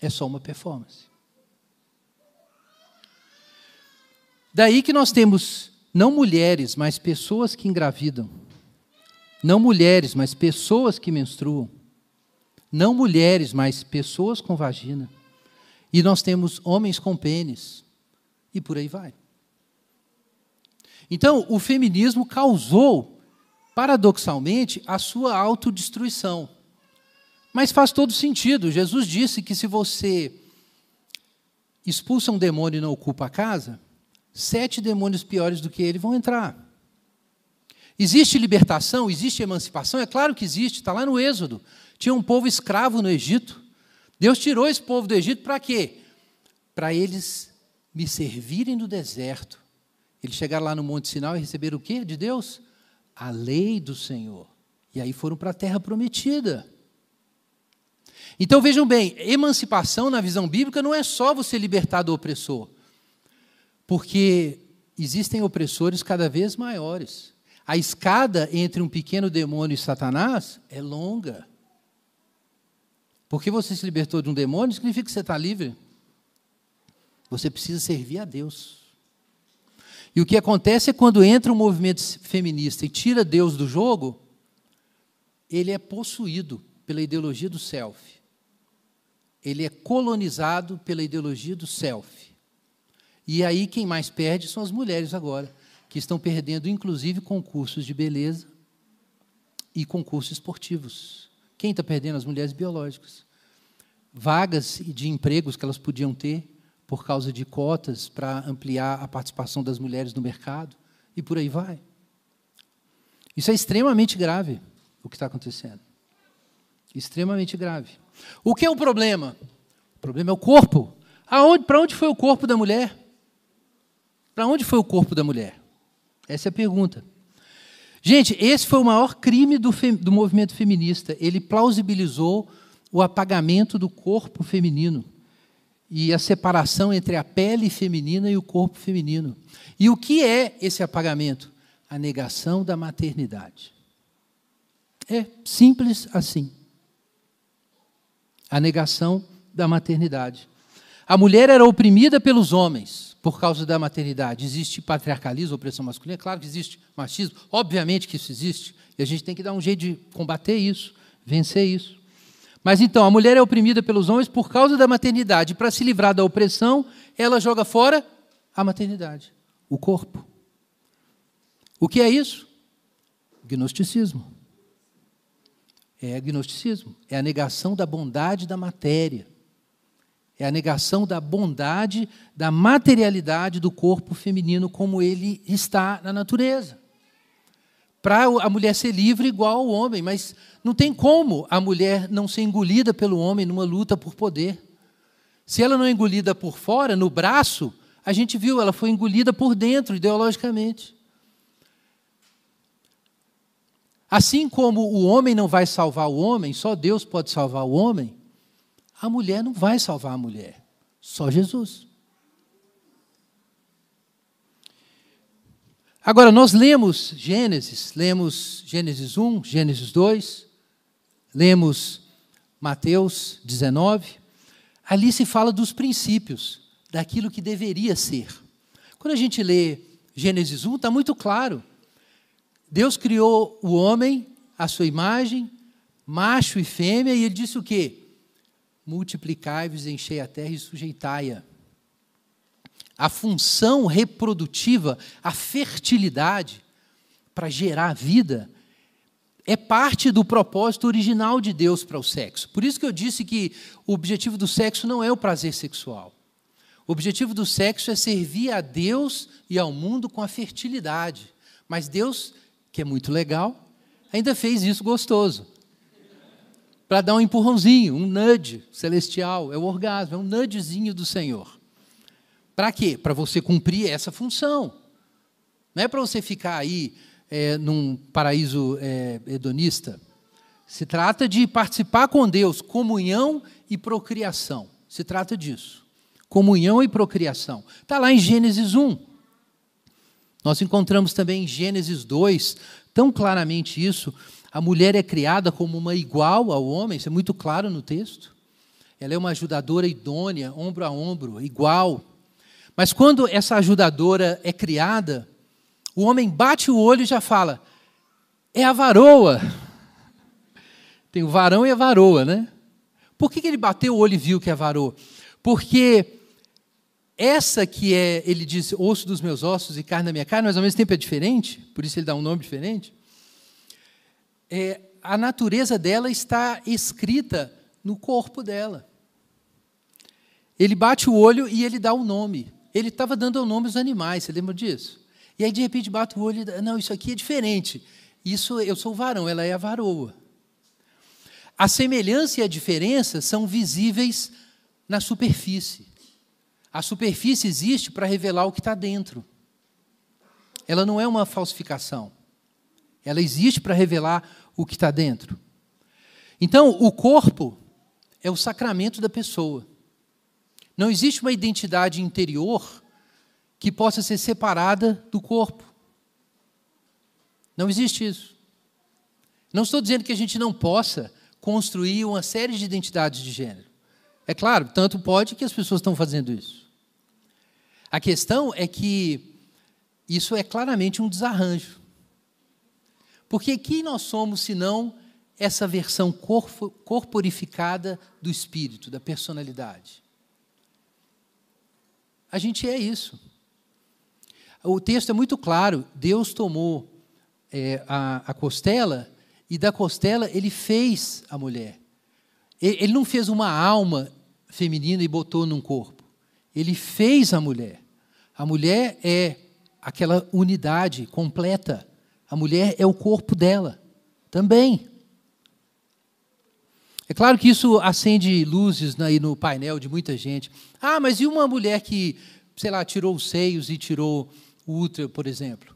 É só uma performance. Daí que nós temos não mulheres, mas pessoas que engravidam. Não mulheres, mas pessoas que menstruam. Não mulheres, mas pessoas com vagina. E nós temos homens com pênis. E por aí vai. Então, o feminismo causou, paradoxalmente, a sua autodestruição. Mas faz todo sentido. Jesus disse que se você expulsa um demônio e não ocupa a casa, sete demônios piores do que ele vão entrar. Existe libertação? Existe emancipação? É claro que existe, está lá no Êxodo. Tinha um povo escravo no Egito. Deus tirou esse povo do Egito para quê? Para eles me servirem no deserto. Eles chegaram lá no Monte Sinal e receberam o quê de Deus? A lei do Senhor. E aí foram para a terra prometida. Então vejam bem, emancipação na visão bíblica não é só você libertar do opressor. Porque existem opressores cada vez maiores. A escada entre um pequeno demônio e Satanás é longa. Porque você se libertou de um demônio, significa que você está livre. Você precisa servir a Deus. E o que acontece é quando entra um movimento feminista e tira Deus do jogo, ele é possuído pela ideologia do self. Ele é colonizado pela ideologia do self. E aí quem mais perde são as mulheres agora, que estão perdendo inclusive concursos de beleza e concursos esportivos. Quem está perdendo? As mulheres biológicas. Vagas de empregos que elas podiam ter por causa de cotas para ampliar a participação das mulheres no mercado e por aí vai. Isso é extremamente grave, o que está acontecendo. Extremamente grave. O que é o problema? O problema é o corpo. Aonde, para onde foi o corpo da mulher? Para onde foi o corpo da mulher? Essa é a pergunta. Gente, esse foi o maior crime do, do movimento feminista. Ele plausibilizou o apagamento do corpo feminino e a separação entre a pele feminina e o corpo feminino. E o que é esse apagamento? A negação da maternidade. É simples assim. A negação da maternidade. A mulher era oprimida pelos homens por causa da maternidade. Existe patriarcalismo, opressão masculina? É claro que existe machismo, obviamente que isso existe, e a gente tem que dar um jeito de combater isso, vencer isso. Mas então, a mulher é oprimida pelos homens por causa da maternidade. Para se livrar da opressão, ela joga fora a maternidade, o corpo. O que é isso? Gnosticismo. É agnosticismo, é a negação da bondade da matéria. É a negação da bondade, da materialidade do corpo feminino como ele está na natureza. Para a mulher ser livre igual ao homem, mas não tem como a mulher não ser engolida pelo homem numa luta por poder. Se ela não é engolida por fora, no braço, a gente viu, ela foi engolida por dentro, ideologicamente. Assim como o homem não vai salvar o homem, só Deus pode salvar o homem, a mulher não vai salvar a mulher, só Jesus. Agora, nós lemos Gênesis, lemos Gênesis 1, Gênesis 2, lemos Mateus 19. Ali se fala dos princípios, daquilo que deveria ser. Quando a gente lê Gênesis 1, está muito claro. Deus criou o homem à sua imagem, macho e fêmea, e ele disse o quê? Multiplicai-vos, enchei a terra e sujeitai-a. A função reprodutiva, a fertilidade para gerar vida, é parte do propósito original de Deus para o sexo. Por isso que eu disse que o objetivo do sexo não é o prazer sexual. O objetivo do sexo é servir a Deus e ao mundo com a fertilidade. Mas Deus que é muito legal, ainda fez isso gostoso. Para dar um empurrãozinho, um nudge celestial, é o orgasmo, é um nudgezinho do Senhor. Para quê? Para você cumprir essa função. Não é para você ficar aí é, num paraíso é, hedonista. Se trata de participar com Deus, comunhão e procriação. Se trata disso. Comunhão e procriação. Está lá em Gênesis 1. Nós encontramos também em Gênesis 2, tão claramente isso. A mulher é criada como uma igual ao homem, isso é muito claro no texto. Ela é uma ajudadora idônea, ombro a ombro, igual. Mas quando essa ajudadora é criada, o homem bate o olho e já fala: é a varoa. Tem o varão e a varoa, né? Por que, ele bateu o olho e viu que é a varoa? Porque essa que é, ele diz, osso dos meus ossos e carne da minha carne, mas ao mesmo tempo é diferente, por isso ele dá um nome diferente. É, a natureza dela está escrita no corpo dela. Ele bate o olho e ele dá o um nome. Ele estava dando o nome aos animais, você lembra disso? E aí, de repente, bate o olho e não, isso aqui é diferente. Isso, eu sou o varão, ela é a varoa. A semelhança e a diferença são visíveis na superfície. A superfície existe para revelar o que está dentro. Ela não é uma falsificação. Ela existe para revelar o que está dentro. Então, o corpo é o sacramento da pessoa. Não existe uma identidade interior que possa ser separada do corpo. Não existe isso. Não estou dizendo que a gente não possa construir uma série de identidades de gênero. É claro, tanto pode que as pessoas estão fazendo isso. A questão é que isso é claramente um desarranjo. Porque quem nós somos senão essa versão corporificada do espírito, da personalidade? A gente é isso. O texto é muito claro. Deus tomou é, a, a costela e da costela ele fez a mulher. Ele não fez uma alma feminina e botou num corpo. Ele fez a mulher. A mulher é aquela unidade completa. A mulher é o corpo dela também. É claro que isso acende luzes aí no painel de muita gente. Ah, mas e uma mulher que, sei lá, tirou os seios e tirou o útero, por exemplo?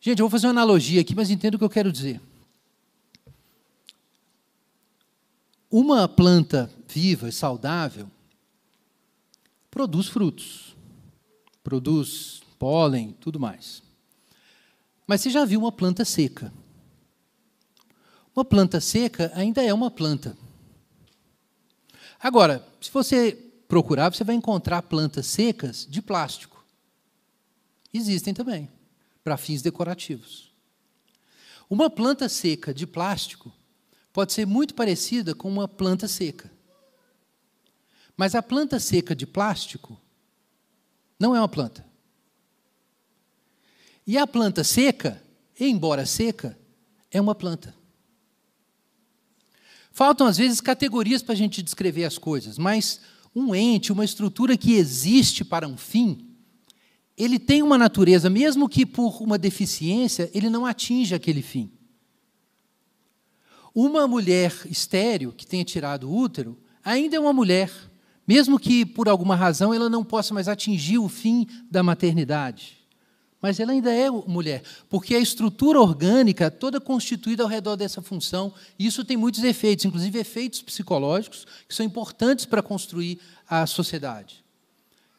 Gente, eu vou fazer uma analogia aqui, mas entendo o que eu quero dizer. Uma planta viva e saudável produz frutos, produz pólen, tudo mais. Mas você já viu uma planta seca? Uma planta seca ainda é uma planta. Agora, se você procurar, você vai encontrar plantas secas de plástico. Existem também, para fins decorativos. Uma planta seca de plástico pode ser muito parecida com uma planta seca. Mas a planta seca de plástico não é uma planta. E a planta seca, embora seca, é uma planta. Faltam, às vezes, categorias para a gente descrever as coisas, mas um ente, uma estrutura que existe para um fim, ele tem uma natureza, mesmo que por uma deficiência, ele não atinja aquele fim. Uma mulher estéreo que tenha tirado o útero ainda é uma mulher, mesmo que por alguma razão ela não possa mais atingir o fim da maternidade. Mas ela ainda é mulher, porque a estrutura orgânica toda constituída ao redor dessa função, e isso tem muitos efeitos, inclusive efeitos psicológicos, que são importantes para construir a sociedade.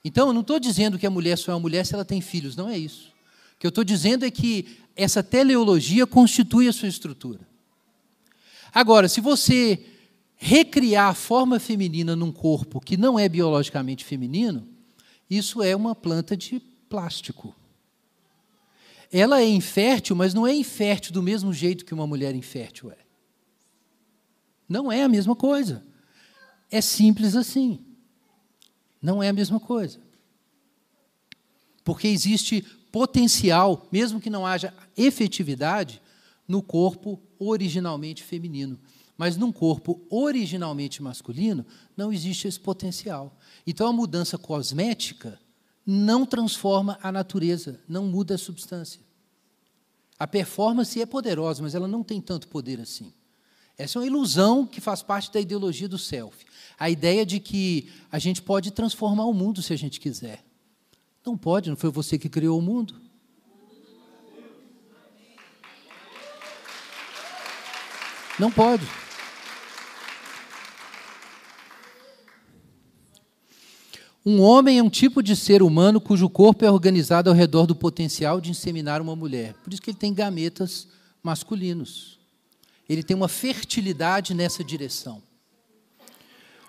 Então, eu não estou dizendo que a mulher só é uma mulher se ela tem filhos, não é isso. O que eu estou dizendo é que essa teleologia constitui a sua estrutura. Agora, se você recriar a forma feminina num corpo que não é biologicamente feminino, isso é uma planta de plástico. Ela é infértil, mas não é infértil do mesmo jeito que uma mulher infértil é. Não é a mesma coisa. É simples assim. Não é a mesma coisa. Porque existe potencial, mesmo que não haja efetividade, no corpo originalmente feminino. Mas num corpo originalmente masculino, não existe esse potencial. Então a mudança cosmética não transforma a natureza, não muda a substância. A performance é poderosa, mas ela não tem tanto poder assim. Essa é uma ilusão que faz parte da ideologia do self. A ideia de que a gente pode transformar o mundo se a gente quiser. Não pode, não foi você que criou o mundo. Não pode. Um homem é um tipo de ser humano cujo corpo é organizado ao redor do potencial de inseminar uma mulher. Por isso que ele tem gametas masculinos. Ele tem uma fertilidade nessa direção.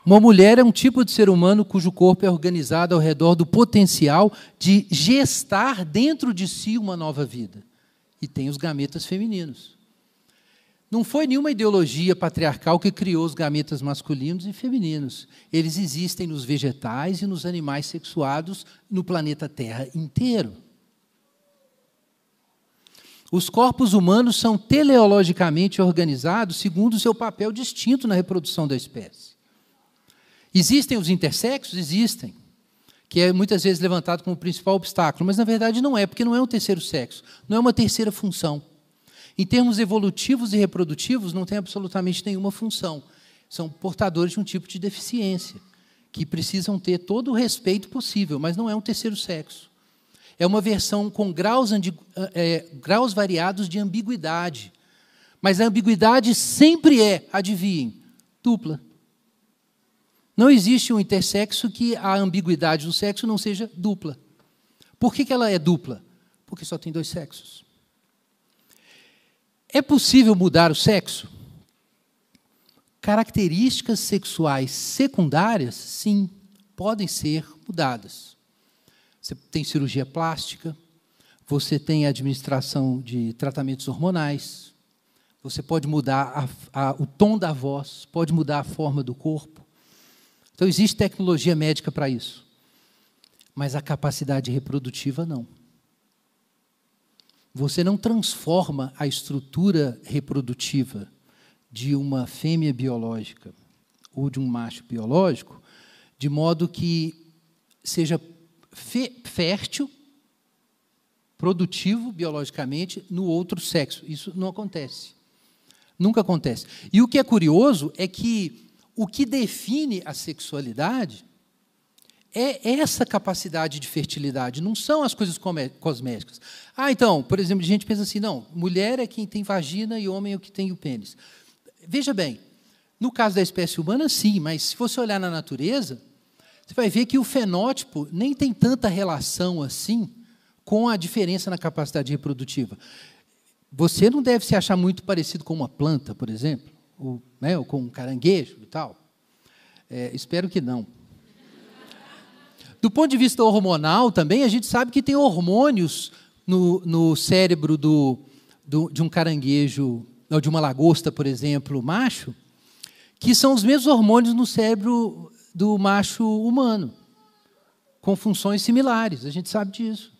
Uma mulher é um tipo de ser humano cujo corpo é organizado ao redor do potencial de gestar dentro de si uma nova vida. E tem os gametas femininos. Não foi nenhuma ideologia patriarcal que criou os gametas masculinos e femininos. Eles existem nos vegetais e nos animais sexuados no planeta Terra inteiro. Os corpos humanos são teleologicamente organizados segundo o seu papel distinto na reprodução da espécie. Existem os intersexos? Existem. Que é muitas vezes levantado como principal obstáculo, mas na verdade não é, porque não é um terceiro sexo, não é uma terceira função. Em termos evolutivos e reprodutivos, não tem absolutamente nenhuma função. São portadores de um tipo de deficiência, que precisam ter todo o respeito possível, mas não é um terceiro sexo. É uma versão com graus, é, graus variados de ambiguidade. Mas a ambiguidade sempre é, adivinhem, dupla. Não existe um intersexo que a ambiguidade do sexo não seja dupla. Por que, que ela é dupla? Porque só tem dois sexos. É possível mudar o sexo? Características sexuais secundárias, sim, podem ser mudadas. Você tem cirurgia plástica, você tem administração de tratamentos hormonais, você pode mudar a, a, o tom da voz, pode mudar a forma do corpo. Então, existe tecnologia médica para isso. Mas a capacidade reprodutiva, não. Você não transforma a estrutura reprodutiva de uma fêmea biológica ou de um macho biológico de modo que seja fértil, produtivo biologicamente no outro sexo. Isso não acontece. Nunca acontece. E o que é curioso é que o que define a sexualidade é essa capacidade de fertilidade, não são as coisas cosméticas. Ah, então, por exemplo, a gente pensa assim, não, mulher é quem tem vagina e homem é o que tem o pênis. Veja bem, no caso da espécie humana, sim, mas se você olhar na natureza, você vai ver que o fenótipo nem tem tanta relação assim com a diferença na capacidade reprodutiva. Você não deve se achar muito parecido com uma planta, por exemplo, ou, né, ou com um caranguejo e tal. É, espero que não. Do ponto de vista hormonal também, a gente sabe que tem hormônios no, no cérebro do, do, de um caranguejo ou de uma lagosta, por exemplo, macho, que são os mesmos hormônios no cérebro do macho humano, com funções similares, a gente sabe disso.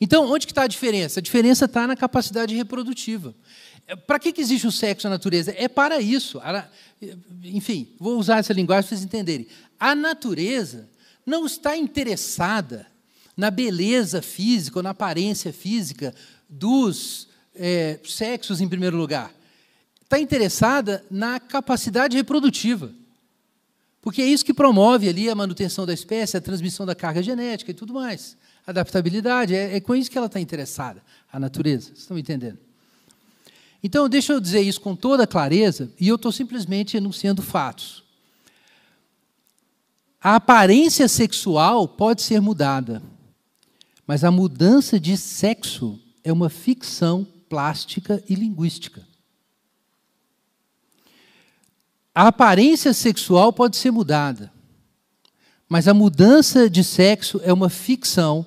Então, onde que está a diferença? A diferença está na capacidade reprodutiva. Para que, que existe o sexo na natureza? É para isso. Enfim, vou usar essa linguagem para vocês entenderem. A natureza não está interessada na beleza física ou na aparência física dos é, sexos, em primeiro lugar. Está interessada na capacidade reprodutiva. Porque é isso que promove ali a manutenção da espécie, a transmissão da carga genética e tudo mais. Adaptabilidade, é, é com isso que ela está interessada, a natureza. Vocês estão entendendo? Então, deixa eu dizer isso com toda clareza, e eu estou simplesmente enunciando fatos. A aparência sexual pode ser mudada, mas a mudança de sexo é uma ficção plástica e linguística. A aparência sexual pode ser mudada, mas a mudança de sexo é uma ficção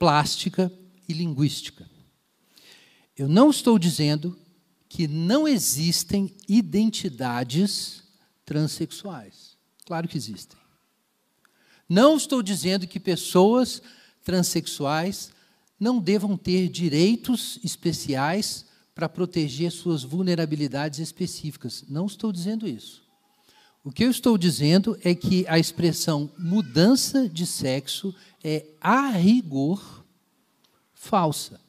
plástica e linguística. Eu não estou dizendo que não existem identidades transexuais. Claro que existem. Não estou dizendo que pessoas transexuais não devam ter direitos especiais para proteger suas vulnerabilidades específicas. Não estou dizendo isso. O que eu estou dizendo é que a expressão mudança de sexo é, a rigor, falsa.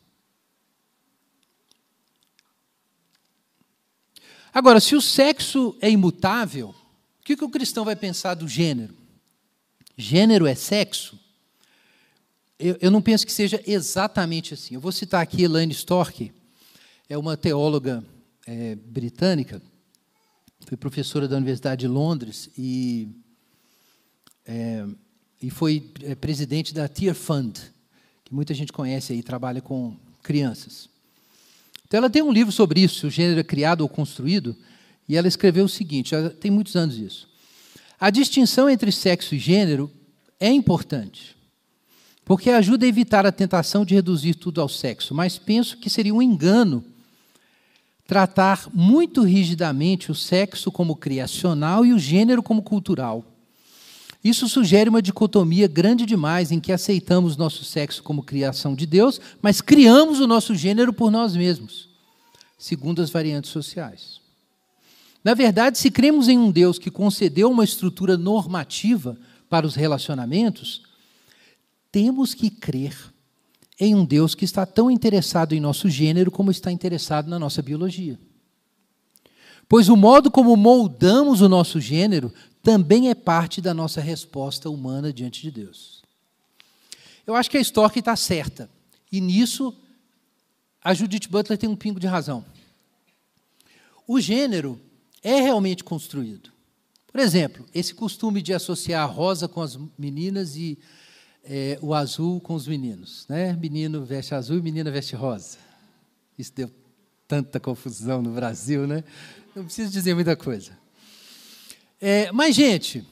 Agora, se o sexo é imutável, o que, que o cristão vai pensar do gênero? Gênero é sexo? Eu, eu não penso que seja exatamente assim. Eu vou citar aqui Elaine Stork, é uma teóloga é, britânica, foi professora da Universidade de Londres e, é, e foi é, presidente da Tear Fund, que muita gente conhece aí, trabalha com crianças. Então, ela tem um livro sobre isso, se o gênero é criado ou construído, e ela escreveu o seguinte: já tem muitos anos isso. A distinção entre sexo e gênero é importante, porque ajuda a evitar a tentação de reduzir tudo ao sexo, mas penso que seria um engano tratar muito rigidamente o sexo como criacional e o gênero como cultural. Isso sugere uma dicotomia grande demais em que aceitamos nosso sexo como criação de Deus, mas criamos o nosso gênero por nós mesmos, segundo as variantes sociais. Na verdade, se cremos em um Deus que concedeu uma estrutura normativa para os relacionamentos, temos que crer em um Deus que está tão interessado em nosso gênero como está interessado na nossa biologia. Pois o modo como moldamos o nosso gênero também é parte da nossa resposta humana diante de Deus. Eu acho que a Stork está certa. E nisso, a Judith Butler tem um pingo de razão. O gênero é realmente construído. Por exemplo, esse costume de associar a rosa com as meninas e é, o azul com os meninos. Né? Menino veste azul e menina veste rosa. Isso deu tanta confusão no Brasil, né? Não preciso dizer muita coisa. É, mas, gente,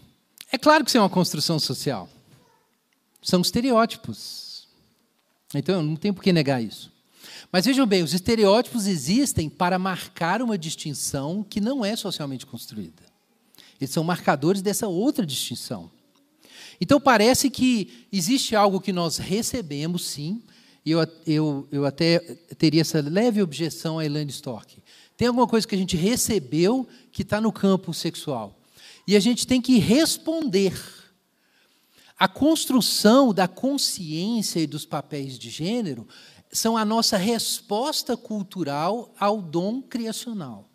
é claro que isso é uma construção social. São estereótipos. Então, não tem por que negar isso. Mas vejam bem, os estereótipos existem para marcar uma distinção que não é socialmente construída. Eles são marcadores dessa outra distinção. Então, parece que existe algo que nós recebemos, sim, e eu, eu, eu até teria essa leve objeção a Elaine Stork. Tem alguma coisa que a gente recebeu que está no campo sexual. E a gente tem que responder. A construção da consciência e dos papéis de gênero são a nossa resposta cultural ao dom criacional.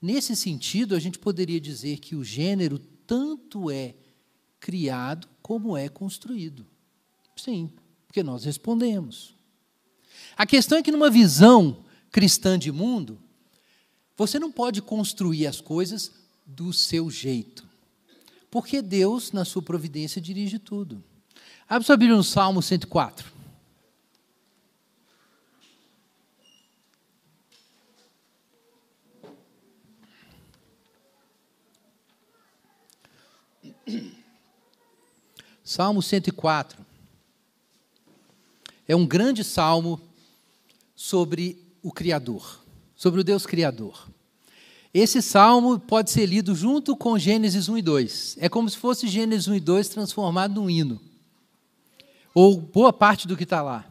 Nesse sentido, a gente poderia dizer que o gênero tanto é criado como é construído. Sim, porque nós respondemos. A questão é que, numa visão cristã de mundo, você não pode construir as coisas do seu jeito. Porque Deus, na sua providência, dirige tudo. Abre sua Bíblia no Salmo 104. Salmo 104. É um grande salmo sobre o Criador, sobre o Deus Criador. Esse salmo pode ser lido junto com Gênesis 1 e 2. É como se fosse Gênesis 1 e 2 transformado num hino. Ou boa parte do que está lá.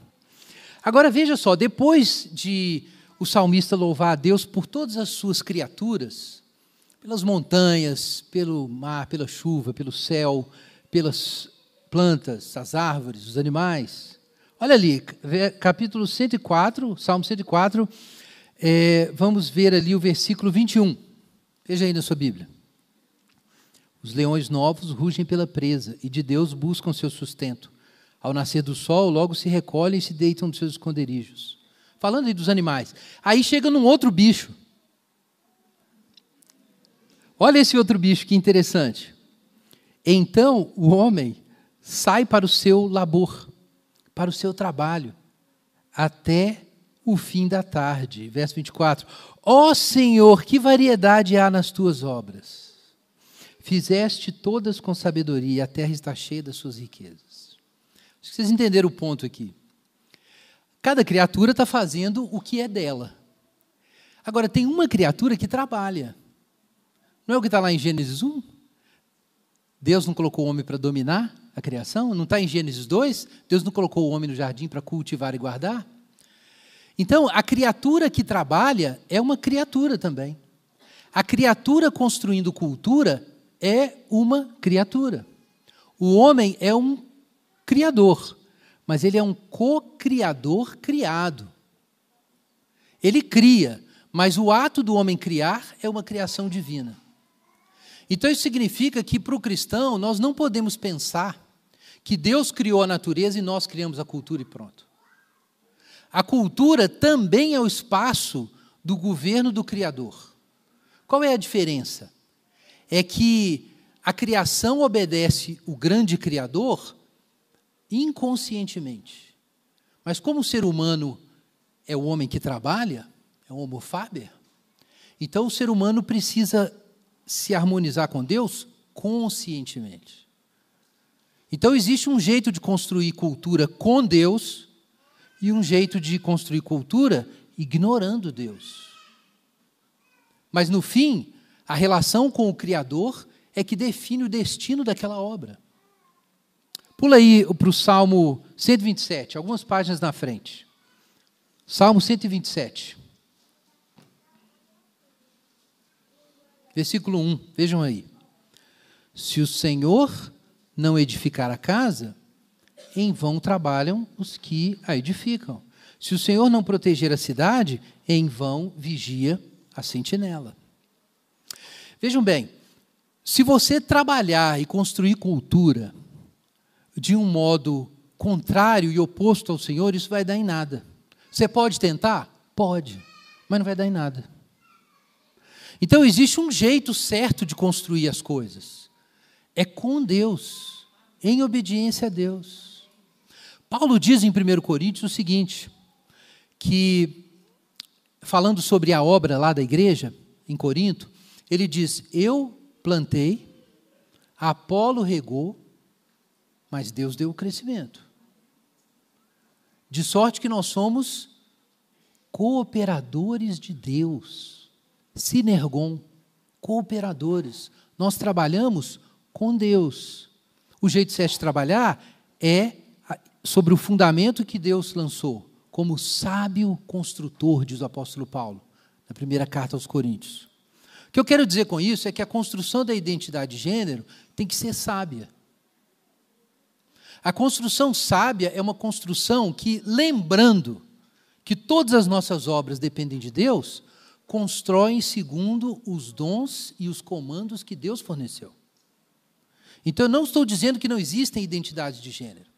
Agora veja só, depois de o salmista louvar a Deus por todas as suas criaturas, pelas montanhas, pelo mar, pela chuva, pelo céu, pelas plantas, as árvores, os animais. Olha ali, capítulo 104, Salmo 104, é, vamos ver ali o versículo 21. Veja aí na sua Bíblia. Os leões novos rugem pela presa e de Deus buscam seu sustento. Ao nascer do sol, logo se recolhem e se deitam nos seus esconderijos. Falando aí dos animais. Aí chega num outro bicho. Olha esse outro bicho que interessante. Então o homem sai para o seu labor, para o seu trabalho, até o fim da tarde. Verso 24: Ó oh Senhor, que variedade há nas tuas obras! Fizeste todas com sabedoria, a terra está cheia das suas riquezas. Acho que vocês entenderam o ponto aqui. Cada criatura está fazendo o que é dela. Agora, tem uma criatura que trabalha. Não é o que está lá em Gênesis 1? Deus não colocou o homem para dominar a criação? Não está em Gênesis 2? Deus não colocou o homem no jardim para cultivar e guardar? Então, a criatura que trabalha é uma criatura também. A criatura construindo cultura é uma criatura. O homem é um criador, mas ele é um co-criador criado. Ele cria, mas o ato do homem criar é uma criação divina. Então, isso significa que para o cristão nós não podemos pensar que Deus criou a natureza e nós criamos a cultura e pronto. A cultura também é o espaço do governo do Criador. Qual é a diferença? É que a criação obedece o grande Criador inconscientemente. Mas como o ser humano é o homem que trabalha, é o homo faber, então o ser humano precisa se harmonizar com Deus conscientemente. Então existe um jeito de construir cultura com Deus e um jeito de construir cultura ignorando Deus. Mas no fim, a relação com o Criador é que define o destino daquela obra. Pula aí para o Salmo 127, algumas páginas na frente. Salmo 127. Versículo 1, vejam aí. Se o Senhor não edificar a casa, em vão trabalham os que a edificam. Se o Senhor não proteger a cidade, em vão vigia a sentinela. Vejam bem, se você trabalhar e construir cultura de um modo contrário e oposto ao Senhor, isso vai dar em nada. Você pode tentar? Pode, mas não vai dar em nada. Então existe um jeito certo de construir as coisas. É com Deus, em obediência a Deus. Paulo diz em 1 Coríntios o seguinte: que, falando sobre a obra lá da igreja, em Corinto, ele diz: Eu plantei, Apolo regou, mas Deus deu o crescimento. De sorte que nós somos cooperadores de Deus, sinergon, cooperadores. Nós trabalhamos com Deus. O jeito certo de trabalhar é sobre o fundamento que Deus lançou, como sábio construtor, diz o apóstolo Paulo, na primeira carta aos Coríntios. O que eu quero dizer com isso é que a construção da identidade de gênero tem que ser sábia. A construção sábia é uma construção que, lembrando que todas as nossas obras dependem de Deus, constroem segundo os dons e os comandos que Deus forneceu. Então, eu não estou dizendo que não existem identidades de gênero.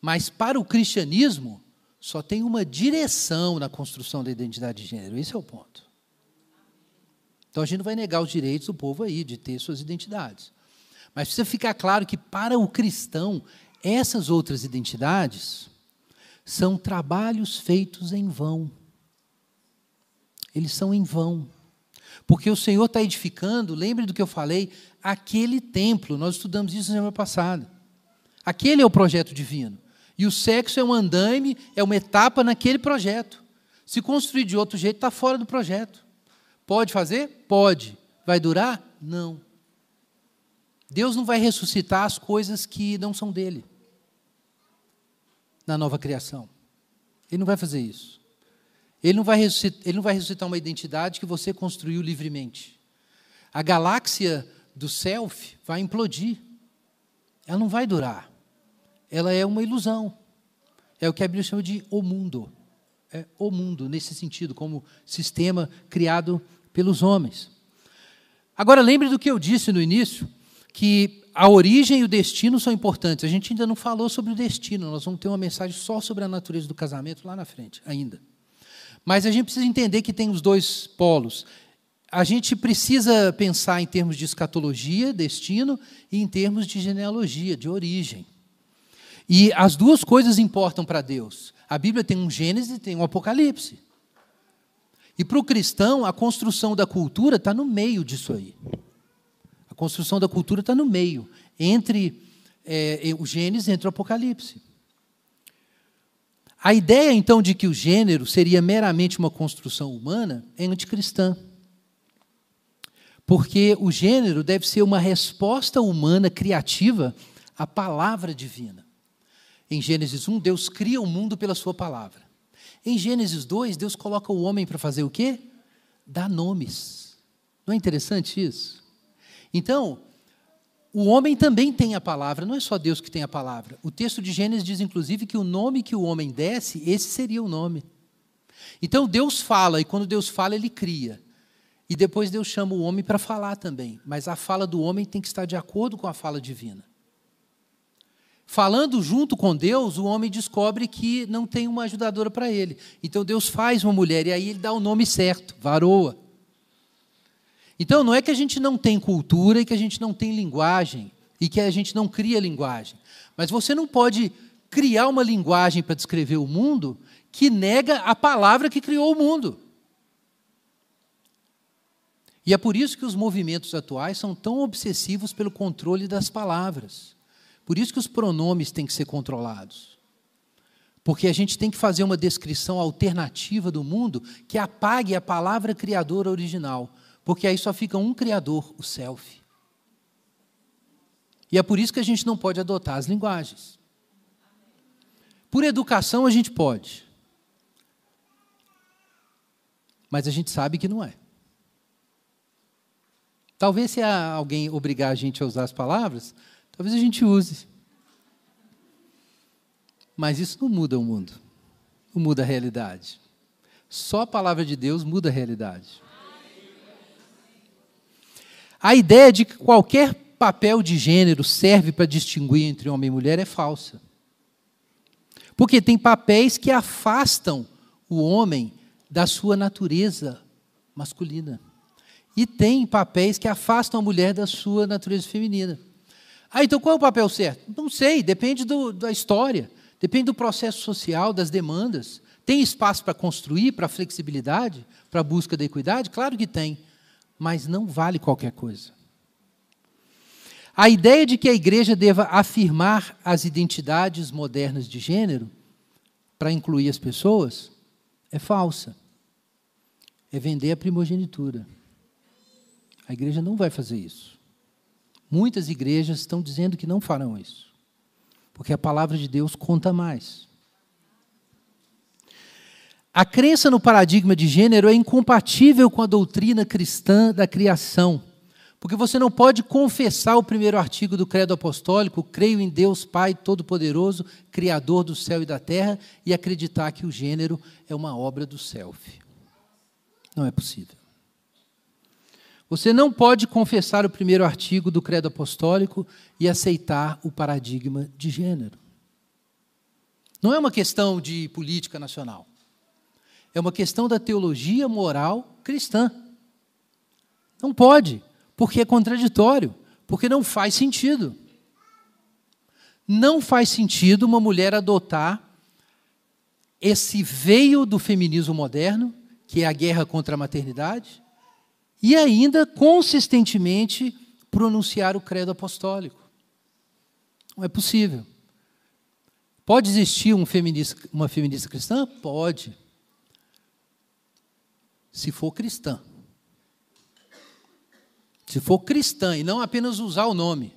Mas para o cristianismo, só tem uma direção na construção da identidade de gênero. Esse é o ponto. Então a gente não vai negar os direitos do povo aí de ter suas identidades. Mas precisa ficar claro que para o cristão, essas outras identidades são trabalhos feitos em vão. Eles são em vão. Porque o Senhor está edificando, lembre do que eu falei, aquele templo. Nós estudamos isso na semana passada. Aquele é o projeto divino. E o sexo é um andaime, é uma etapa naquele projeto. Se construir de outro jeito, está fora do projeto. Pode fazer? Pode. Vai durar? Não. Deus não vai ressuscitar as coisas que não são dele na nova criação. Ele não vai fazer isso. Ele não vai ressuscitar, ele não vai ressuscitar uma identidade que você construiu livremente. A galáxia do self vai implodir. Ela não vai durar. Ela é uma ilusão. É o que a Bíblia chama de o mundo. É o mundo, nesse sentido, como sistema criado pelos homens. Agora, lembre do que eu disse no início, que a origem e o destino são importantes. A gente ainda não falou sobre o destino, nós vamos ter uma mensagem só sobre a natureza do casamento lá na frente, ainda. Mas a gente precisa entender que tem os dois polos. A gente precisa pensar em termos de escatologia, destino, e em termos de genealogia, de origem. E as duas coisas importam para Deus. A Bíblia tem um Gênesis e tem um Apocalipse. E para o cristão, a construção da cultura está no meio disso aí. A construção da cultura está no meio, entre é, o Gênesis entre o Apocalipse. A ideia, então, de que o gênero seria meramente uma construção humana é anticristã. Porque o gênero deve ser uma resposta humana criativa à palavra divina. Em Gênesis 1, Deus cria o mundo pela sua palavra. Em Gênesis 2, Deus coloca o homem para fazer o quê? Dar nomes. Não é interessante isso? Então, o homem também tem a palavra, não é só Deus que tem a palavra. O texto de Gênesis diz, inclusive, que o nome que o homem desse, esse seria o nome. Então, Deus fala, e quando Deus fala, ele cria. E depois Deus chama o homem para falar também. Mas a fala do homem tem que estar de acordo com a fala divina. Falando junto com Deus, o homem descobre que não tem uma ajudadora para ele. Então Deus faz uma mulher e aí ele dá o nome certo, varoa. Então não é que a gente não tem cultura e que a gente não tem linguagem e que a gente não cria linguagem. Mas você não pode criar uma linguagem para descrever o mundo que nega a palavra que criou o mundo. E é por isso que os movimentos atuais são tão obsessivos pelo controle das palavras. Por isso que os pronomes têm que ser controlados. Porque a gente tem que fazer uma descrição alternativa do mundo que apague a palavra criadora original. Porque aí só fica um criador, o self. E é por isso que a gente não pode adotar as linguagens. Por educação a gente pode. Mas a gente sabe que não é. Talvez se alguém obrigar a gente a usar as palavras, Talvez a gente use. Mas isso não muda o mundo. Não muda a realidade. Só a palavra de Deus muda a realidade. A ideia de que qualquer papel de gênero serve para distinguir entre homem e mulher é falsa. Porque tem papéis que afastam o homem da sua natureza masculina. E tem papéis que afastam a mulher da sua natureza feminina. Ah, então qual é o papel certo? Não sei, depende do, da história, depende do processo social, das demandas. Tem espaço para construir, para flexibilidade, para busca da equidade? Claro que tem, mas não vale qualquer coisa. A ideia de que a igreja deva afirmar as identidades modernas de gênero para incluir as pessoas é falsa. É vender a primogenitura. A igreja não vai fazer isso. Muitas igrejas estão dizendo que não farão isso, porque a palavra de Deus conta mais. A crença no paradigma de gênero é incompatível com a doutrina cristã da criação, porque você não pode confessar o primeiro artigo do Credo Apostólico, creio em Deus Pai Todo-Poderoso, Criador do céu e da terra, e acreditar que o gênero é uma obra do self. Não é possível. Você não pode confessar o primeiro artigo do Credo Apostólico e aceitar o paradigma de gênero. Não é uma questão de política nacional. É uma questão da teologia moral cristã. Não pode, porque é contraditório, porque não faz sentido. Não faz sentido uma mulher adotar esse veio do feminismo moderno, que é a guerra contra a maternidade, e ainda consistentemente pronunciar o credo apostólico. Não é possível. Pode existir um feminista, uma feminista cristã? Pode. Se for cristã. Se for cristã e não apenas usar o nome.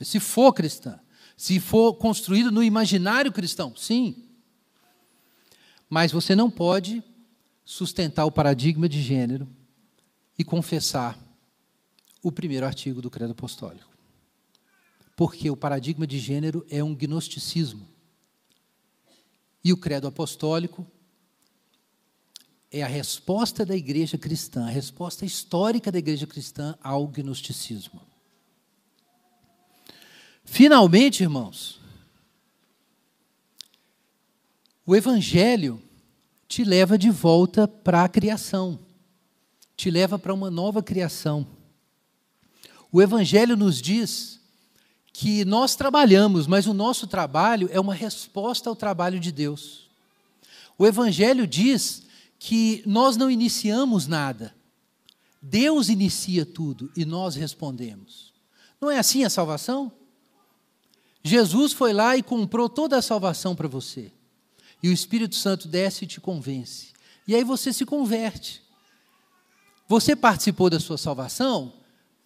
Se for cristã. Se for construído no imaginário cristão, sim. Mas você não pode sustentar o paradigma de gênero e confessar o primeiro artigo do Credo Apostólico. Porque o paradigma de gênero é um gnosticismo. E o Credo Apostólico é a resposta da igreja cristã, a resposta histórica da igreja cristã ao gnosticismo. Finalmente, irmãos, o Evangelho te leva de volta para a criação, te leva para uma nova criação. O Evangelho nos diz que nós trabalhamos, mas o nosso trabalho é uma resposta ao trabalho de Deus. O Evangelho diz que nós não iniciamos nada, Deus inicia tudo e nós respondemos. Não é assim a salvação? Jesus foi lá e comprou toda a salvação para você. E o Espírito Santo desce e te convence. E aí você se converte. Você participou da sua salvação?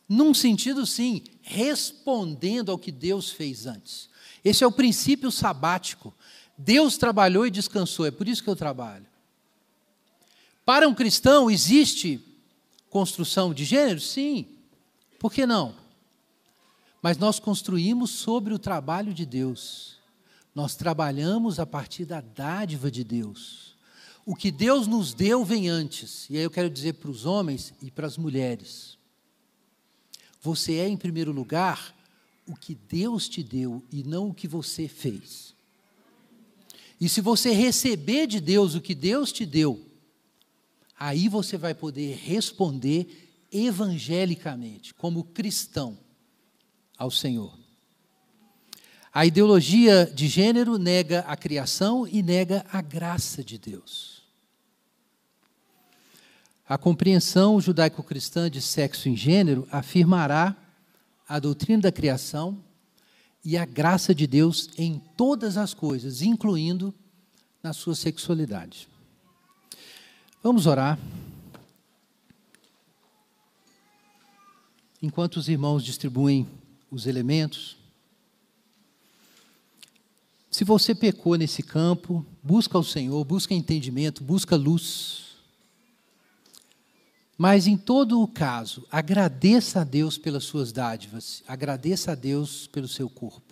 Num sentido, sim, respondendo ao que Deus fez antes. Esse é o princípio sabático. Deus trabalhou e descansou, é por isso que eu trabalho. Para um cristão, existe construção de gênero? Sim. Por que não? Mas nós construímos sobre o trabalho de Deus. Nós trabalhamos a partir da dádiva de Deus. O que Deus nos deu vem antes. E aí eu quero dizer para os homens e para as mulheres: você é, em primeiro lugar, o que Deus te deu e não o que você fez. E se você receber de Deus o que Deus te deu, aí você vai poder responder evangelicamente, como cristão, ao Senhor. A ideologia de gênero nega a criação e nega a graça de Deus. A compreensão judaico-cristã de sexo em gênero afirmará a doutrina da criação e a graça de Deus em todas as coisas, incluindo na sua sexualidade. Vamos orar. Enquanto os irmãos distribuem os elementos, se você pecou nesse campo, busca o Senhor, busca entendimento, busca luz. Mas em todo o caso, agradeça a Deus pelas suas dádivas, agradeça a Deus pelo seu corpo.